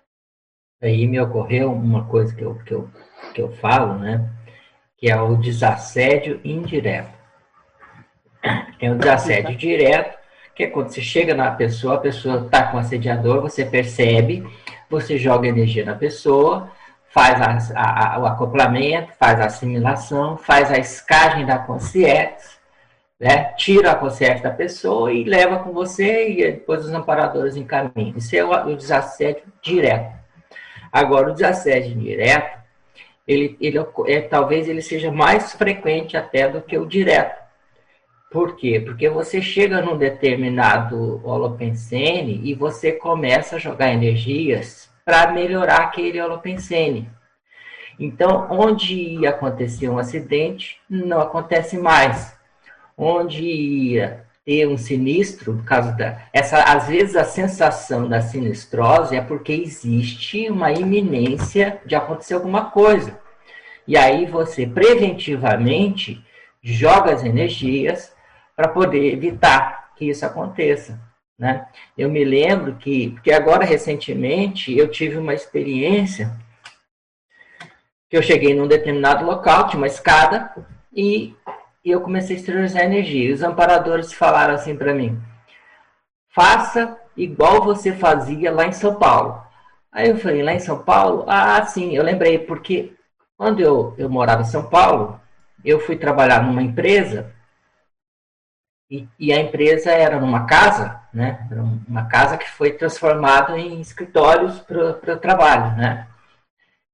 aí me ocorreu uma coisa que eu, que eu, que eu falo, né? Que é o desassédio indireto. Tem o desassédio direto, que é quando você chega na pessoa, a pessoa está com assediador, você percebe, você joga energia na pessoa, faz a, a, o acoplamento, faz a assimilação, faz a escagem da consciência, né? tira a consciência da pessoa e leva com você e depois os amparadores encaminham. Isso é o, o desassédio direto. Agora, o desassédio indireto, ele, ele é, talvez ele seja mais frequente até do que o direto. Por quê? Porque você chega num determinado holopensene e você começa a jogar energias para melhorar aquele holopensene. Então, onde ia acontecer um acidente, não acontece mais. Onde ia ter um sinistro, por causa da. Essa, às vezes a sensação da sinistrose é porque existe uma iminência de acontecer alguma coisa. E aí você preventivamente joga as energias para poder evitar que isso aconteça. Né? Eu me lembro que, porque agora recentemente eu tive uma experiência que eu cheguei num determinado local, tinha uma escada, e e eu comecei a exteriorizar energia. Os amparadores falaram assim para mim: faça igual você fazia lá em São Paulo. Aí eu falei: lá em São Paulo? Ah, sim, eu lembrei, porque quando eu, eu morava em São Paulo, eu fui trabalhar numa empresa e, e, a empresa era numa casa, né? Era uma casa que foi transformada em escritórios para o trabalho, né?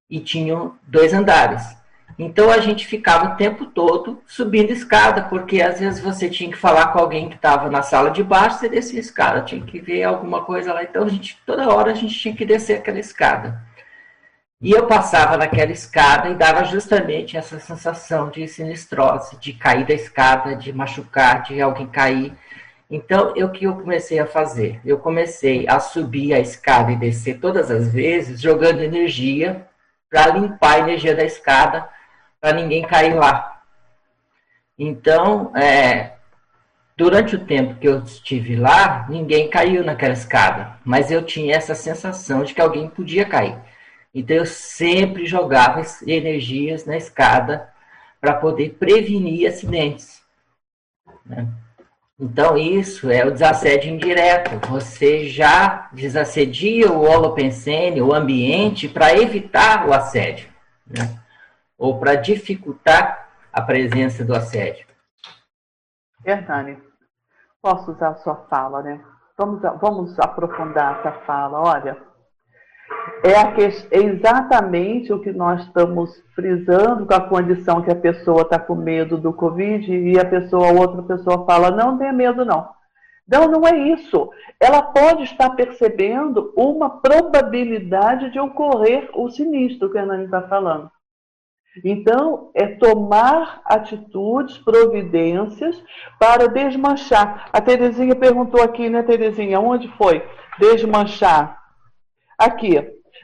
E tinham dois andares. Então a gente ficava o tempo todo subindo escada, porque às vezes você tinha que falar com alguém que estava na sala de baixo, você descia a escada, tinha que ver alguma coisa lá. Então a gente, toda hora a gente tinha que descer aquela escada. E eu passava naquela escada e dava justamente essa sensação de sinistrose, de cair da escada, de machucar, de alguém cair. Então, o que eu comecei a fazer? Eu comecei a subir a escada e descer todas as vezes, jogando energia para limpar a energia da escada para ninguém cair lá. Então, é, durante o tempo que eu estive lá, ninguém caiu naquela escada, mas eu tinha essa sensação de que alguém podia cair. Então eu sempre jogava energias na escada para poder prevenir acidentes. Né? Então isso é o desassédio indireto. Você já desassedia o holopensene, o ambiente, para evitar o assédio, né? ou para dificultar a presença do assédio. Hernani, posso usar a sua fala, né? Vamos, vamos aprofundar essa fala. Olha, é, que, é, exatamente o que nós estamos frisando com a condição que a pessoa está com medo do Covid e a pessoa, outra pessoa fala, não tenha medo não. Não, não é isso. Ela pode estar percebendo uma probabilidade de ocorrer o sinistro que a Hernani está falando. Então, é tomar atitudes, providências para desmanchar. A Terezinha perguntou aqui, né, Terezinha, onde foi? Desmanchar. Aqui,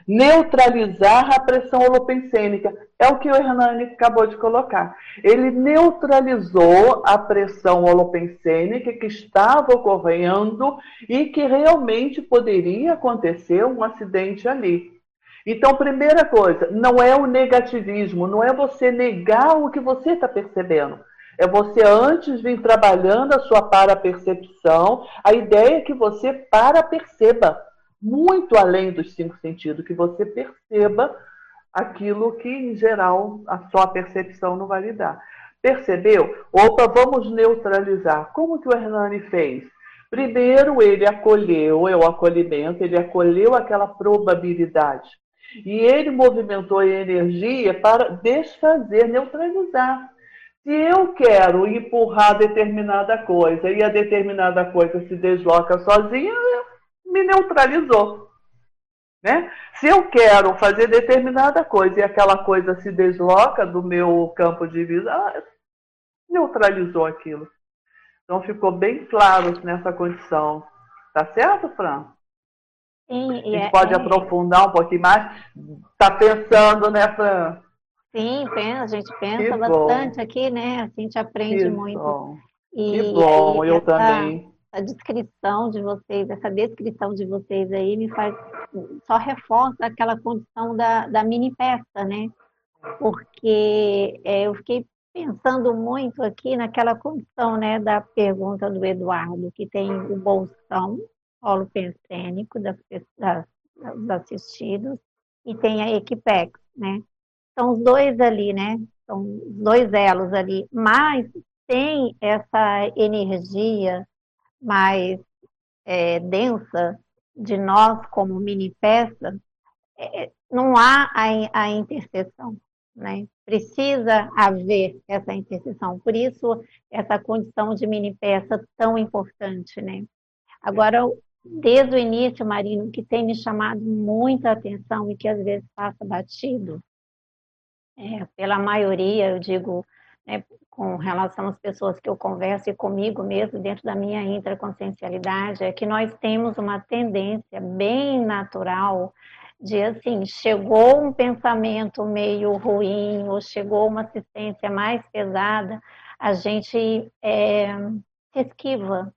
neutralizar a pressão holopensênica. É o que o Hernani acabou de colocar. Ele neutralizou a pressão holopensênica que estava ocorrendo e que realmente poderia acontecer um acidente ali. Então, primeira coisa, não é o negativismo, não é você negar o que você está percebendo. É você antes vir trabalhando a sua para-percepção. A ideia é que você para-perceba, muito além dos cinco sentidos, que você perceba aquilo que, em geral, a sua percepção não vai lhe dar. Percebeu? Opa, vamos neutralizar. Como que o Hernani fez? Primeiro, ele acolheu, é o acolhimento, ele acolheu aquela probabilidade. E ele movimentou a energia para desfazer, neutralizar. Se eu quero empurrar determinada coisa e a determinada coisa se desloca sozinha, me neutralizou. Né? Se eu quero fazer determinada coisa e aquela coisa se desloca do meu campo de visão, neutralizou aquilo. Então ficou bem claro nessa condição. Tá certo, Fran? Sim, a gente é, pode é... aprofundar um pouquinho mais. Está pensando, né, Fran? Sim, pensa, a gente pensa que bastante bom. aqui, né? A gente aprende que muito. Bom. E, que bom, eu essa, também. A descrição de vocês, essa descrição de vocês aí me faz, só reforça aquela condição da, da mini peça, né? Porque é, eu fiquei pensando muito aqui naquela condição, né, da pergunta do Eduardo, que tem o bolsão, polo pensênico das, das, dos assistidos e tem a Equipex, né? São os dois ali, né? São os dois elos ali, mas tem essa energia mais é, densa de nós como mini peça, é, não há a, a interseção, né? Precisa haver essa interseção. Por isso, essa condição de mini peça tão importante, né? Agora, desde o início, Marino, que tem me chamado muita atenção e que às vezes passa batido, é, pela maioria, eu digo, né, com relação às pessoas que eu converso e comigo mesmo, dentro da minha intraconsciencialidade, é que nós temos uma tendência bem natural de assim, chegou um pensamento meio ruim ou chegou uma assistência mais pesada, a gente é, esquiva,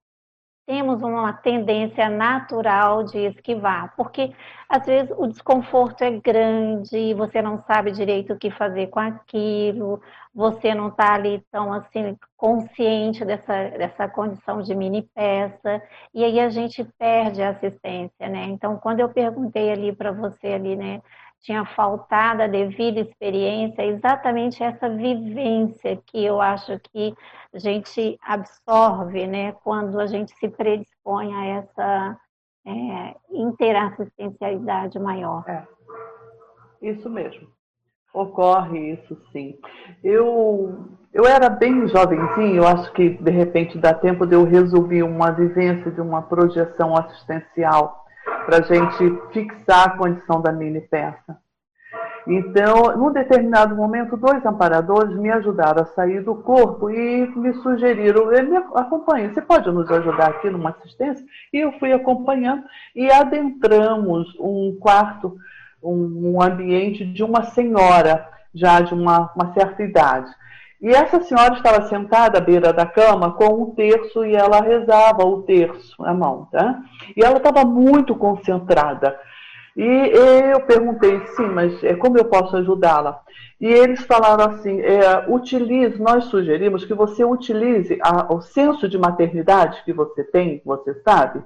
temos uma tendência natural de esquivar, porque às vezes o desconforto é grande, você não sabe direito o que fazer com aquilo, você não está ali tão assim consciente dessa, dessa condição de mini peça, e aí a gente perde a assistência, né? Então, quando eu perguntei ali para você ali, né, tinha faltado a devida experiência, exatamente essa vivência que eu acho que a gente absorve, né, quando a gente se predispõe a essa é, interassistencialidade maior. É, isso mesmo. Ocorre isso sim. Eu, eu era bem jovenzinho, eu acho que de repente dá tempo de eu resolver uma vivência de uma projeção assistencial para a gente fixar a condição da mini peça. Então, num determinado momento, dois amparadores me ajudaram a sair do corpo e me sugeriram, me acompanhe, você pode nos ajudar aqui numa assistência? E eu fui acompanhando e adentramos um quarto, um, um ambiente de uma senhora, já de uma, uma certa idade. E essa senhora estava sentada à beira da cama com um terço e ela rezava o terço na mão, tá? E ela estava muito concentrada. E eu perguntei, sim, mas é, como eu posso ajudá-la? E eles falaram assim: é, utilize, nós sugerimos que você utilize a, o senso de maternidade que você tem, você sabe,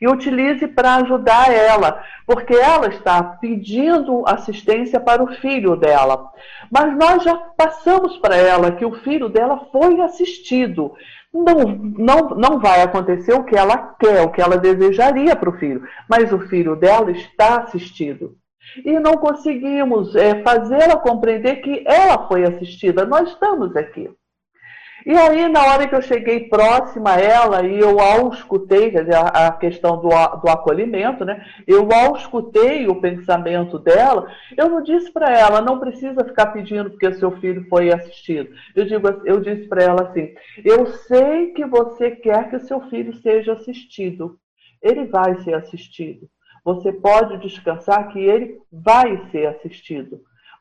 e utilize para ajudar ela, porque ela está pedindo assistência para o filho dela. Mas nós já passamos para ela que o filho dela foi assistido. Não, não, não vai acontecer o que ela quer, o que ela desejaria para o filho, mas o filho dela está assistido. E não conseguimos é, fazê-la compreender que ela foi assistida. Nós estamos aqui. E aí, na hora que eu cheguei próxima a ela e eu auscultei, quer dizer, a questão do, do acolhimento, né? Eu auscultei o pensamento dela, eu não disse para ela, não precisa ficar pedindo porque seu filho foi assistido. Eu, digo, eu disse para ela assim, eu sei que você quer que o seu filho seja assistido. Ele vai ser assistido. Você pode descansar que ele vai ser assistido.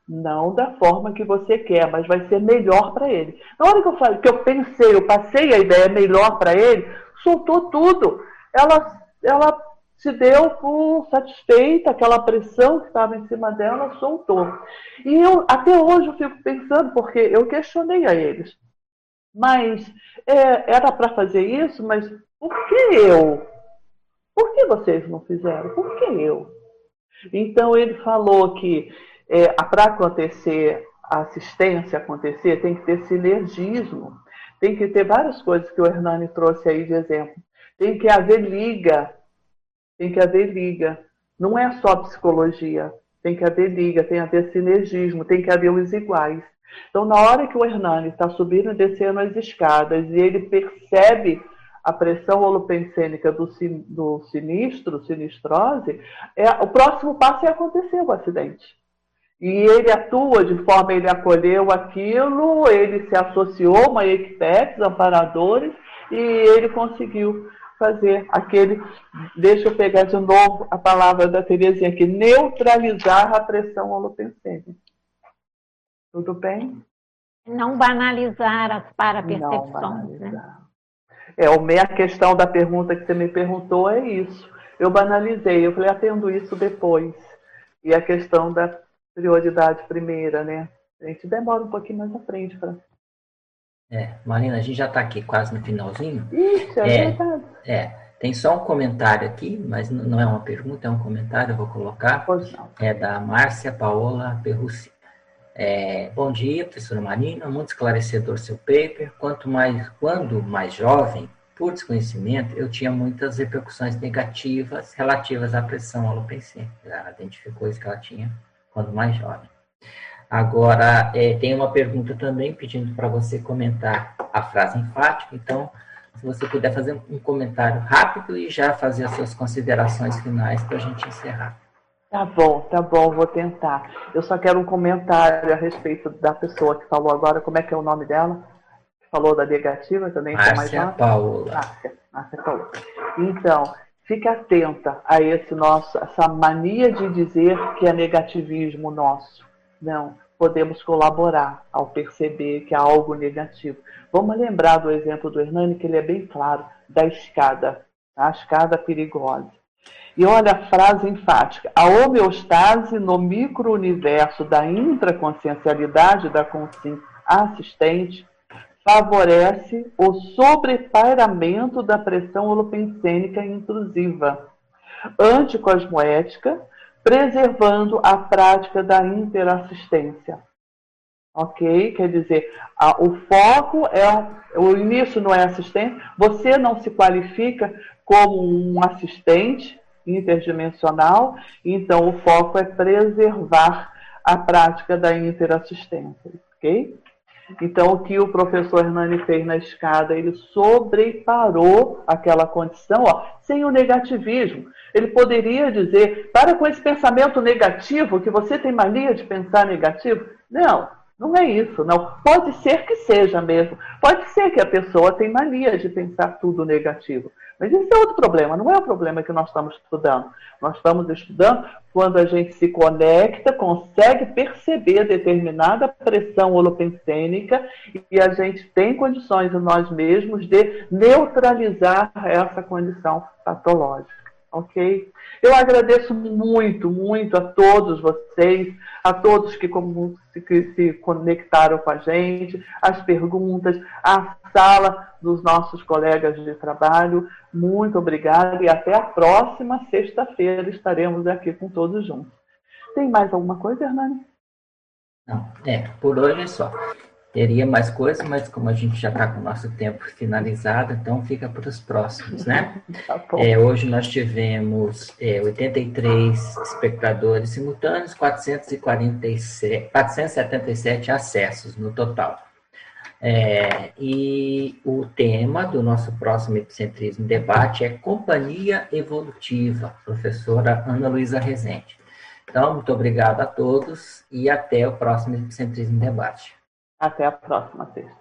Não da forma que você quer, mas vai ser melhor para ele. Na hora que eu, falei, que eu pensei, eu passei a ideia melhor para ele, soltou tudo. Ela, ela se deu por satisfeita, aquela pressão que estava em cima dela soltou. E eu, até hoje, eu fico pensando, porque eu questionei a eles. Mas é, era para fazer isso, mas por que eu? Por que vocês não fizeram? Por que eu? Então ele falou que é, para acontecer a assistência acontecer, tem que ter sinergismo, tem que ter várias coisas que o Hernani trouxe aí de exemplo. Tem que haver liga, tem que haver liga. Não é só psicologia, tem que haver liga, tem que haver sinergismo, tem que haver os iguais. Então, na hora que o Hernani está subindo e descendo as escadas e ele percebe a pressão holopensênica do, do sinistro, sinistrose, é, o próximo passo é acontecer o acidente. E ele atua de forma, ele acolheu aquilo, ele se associou a uma equipe, amparadores, e ele conseguiu fazer aquele, deixa eu pegar de novo a palavra da Terezinha aqui, neutralizar a pressão holopensêmica. Tudo bem? Não banalizar as parapercepções. Né? É, a questão da pergunta que você me perguntou é isso. Eu banalizei, eu falei, atendo isso depois. E a questão da prioridade primeira, né? A gente demora um pouquinho mais à frente para. É, Marina, a gente já está aqui quase no finalzinho. Isso, é, é verdade. É, tem só um comentário aqui, mas não é uma pergunta, é um comentário, eu vou colocar. Pois não. É da Márcia Paola Perrucci. É, bom dia, professora Marina, muito esclarecedor seu paper. Quanto mais, quando mais jovem, por desconhecimento, eu tinha muitas repercussões negativas relativas à pressão alopecêmica. Ela identificou isso que ela tinha quando mais jovem. Agora, é, tem uma pergunta também pedindo para você comentar a frase enfática, então, se você puder fazer um comentário rápido e já fazer as suas considerações finais para a gente encerrar. Tá bom, tá bom, vou tentar. Eu só quero um comentário a respeito da pessoa que falou agora, como é que é o nome dela? Falou da negativa também? Márcia Paula. Márcia, Márcia Paula. Então, Fique atenta a esse nosso, essa mania de dizer que é negativismo nosso. Não, podemos colaborar ao perceber que há algo negativo. Vamos lembrar do exemplo do Hernani, que ele é bem claro, da escada, tá? a escada perigosa. E olha a frase enfática: a homeostase no micro-universo da intraconsciencialidade da consciência assistente favorece o sobrepairamento da pressão holopensênica intrusiva, anticosmoética, preservando a prática da interassistência. Ok? Quer dizer, a, o foco é. O início não é assistência, você não se qualifica como um assistente interdimensional, então o foco é preservar a prática da interassistência. Ok? Então, o que o professor Hernani fez na escada, ele sobreparou aquela condição, ó, sem o negativismo. Ele poderia dizer, para com esse pensamento negativo, que você tem mania de pensar negativo. Não, não é isso, não. Pode ser que seja mesmo. Pode ser que a pessoa tenha mania de pensar tudo negativo. Mas isso é outro problema, não é o problema que nós estamos estudando. Nós estamos estudando quando a gente se conecta, consegue perceber determinada pressão holopensênica e a gente tem condições em nós mesmos de neutralizar essa condição patológica. Ok? Eu agradeço muito, muito a todos vocês, a todos que, como, que se conectaram com a gente, as perguntas, a sala dos nossos colegas de trabalho. Muito obrigada e até a próxima sexta-feira estaremos aqui com todos juntos. Tem mais alguma coisa, Hernani? Não, é, por hoje é só. Teria mais coisas, mas como a gente já está com o nosso tempo finalizado, então fica para os próximos, né? Tá é, hoje nós tivemos é, 83 espectadores simultâneos, 447, 477 acessos no total. É, e o tema do nosso próximo Epicentrismo Debate é Companhia Evolutiva, professora Ana Luísa Rezende. Então, muito obrigado a todos e até o próximo Epicentrismo Debate. Até a próxima sexta.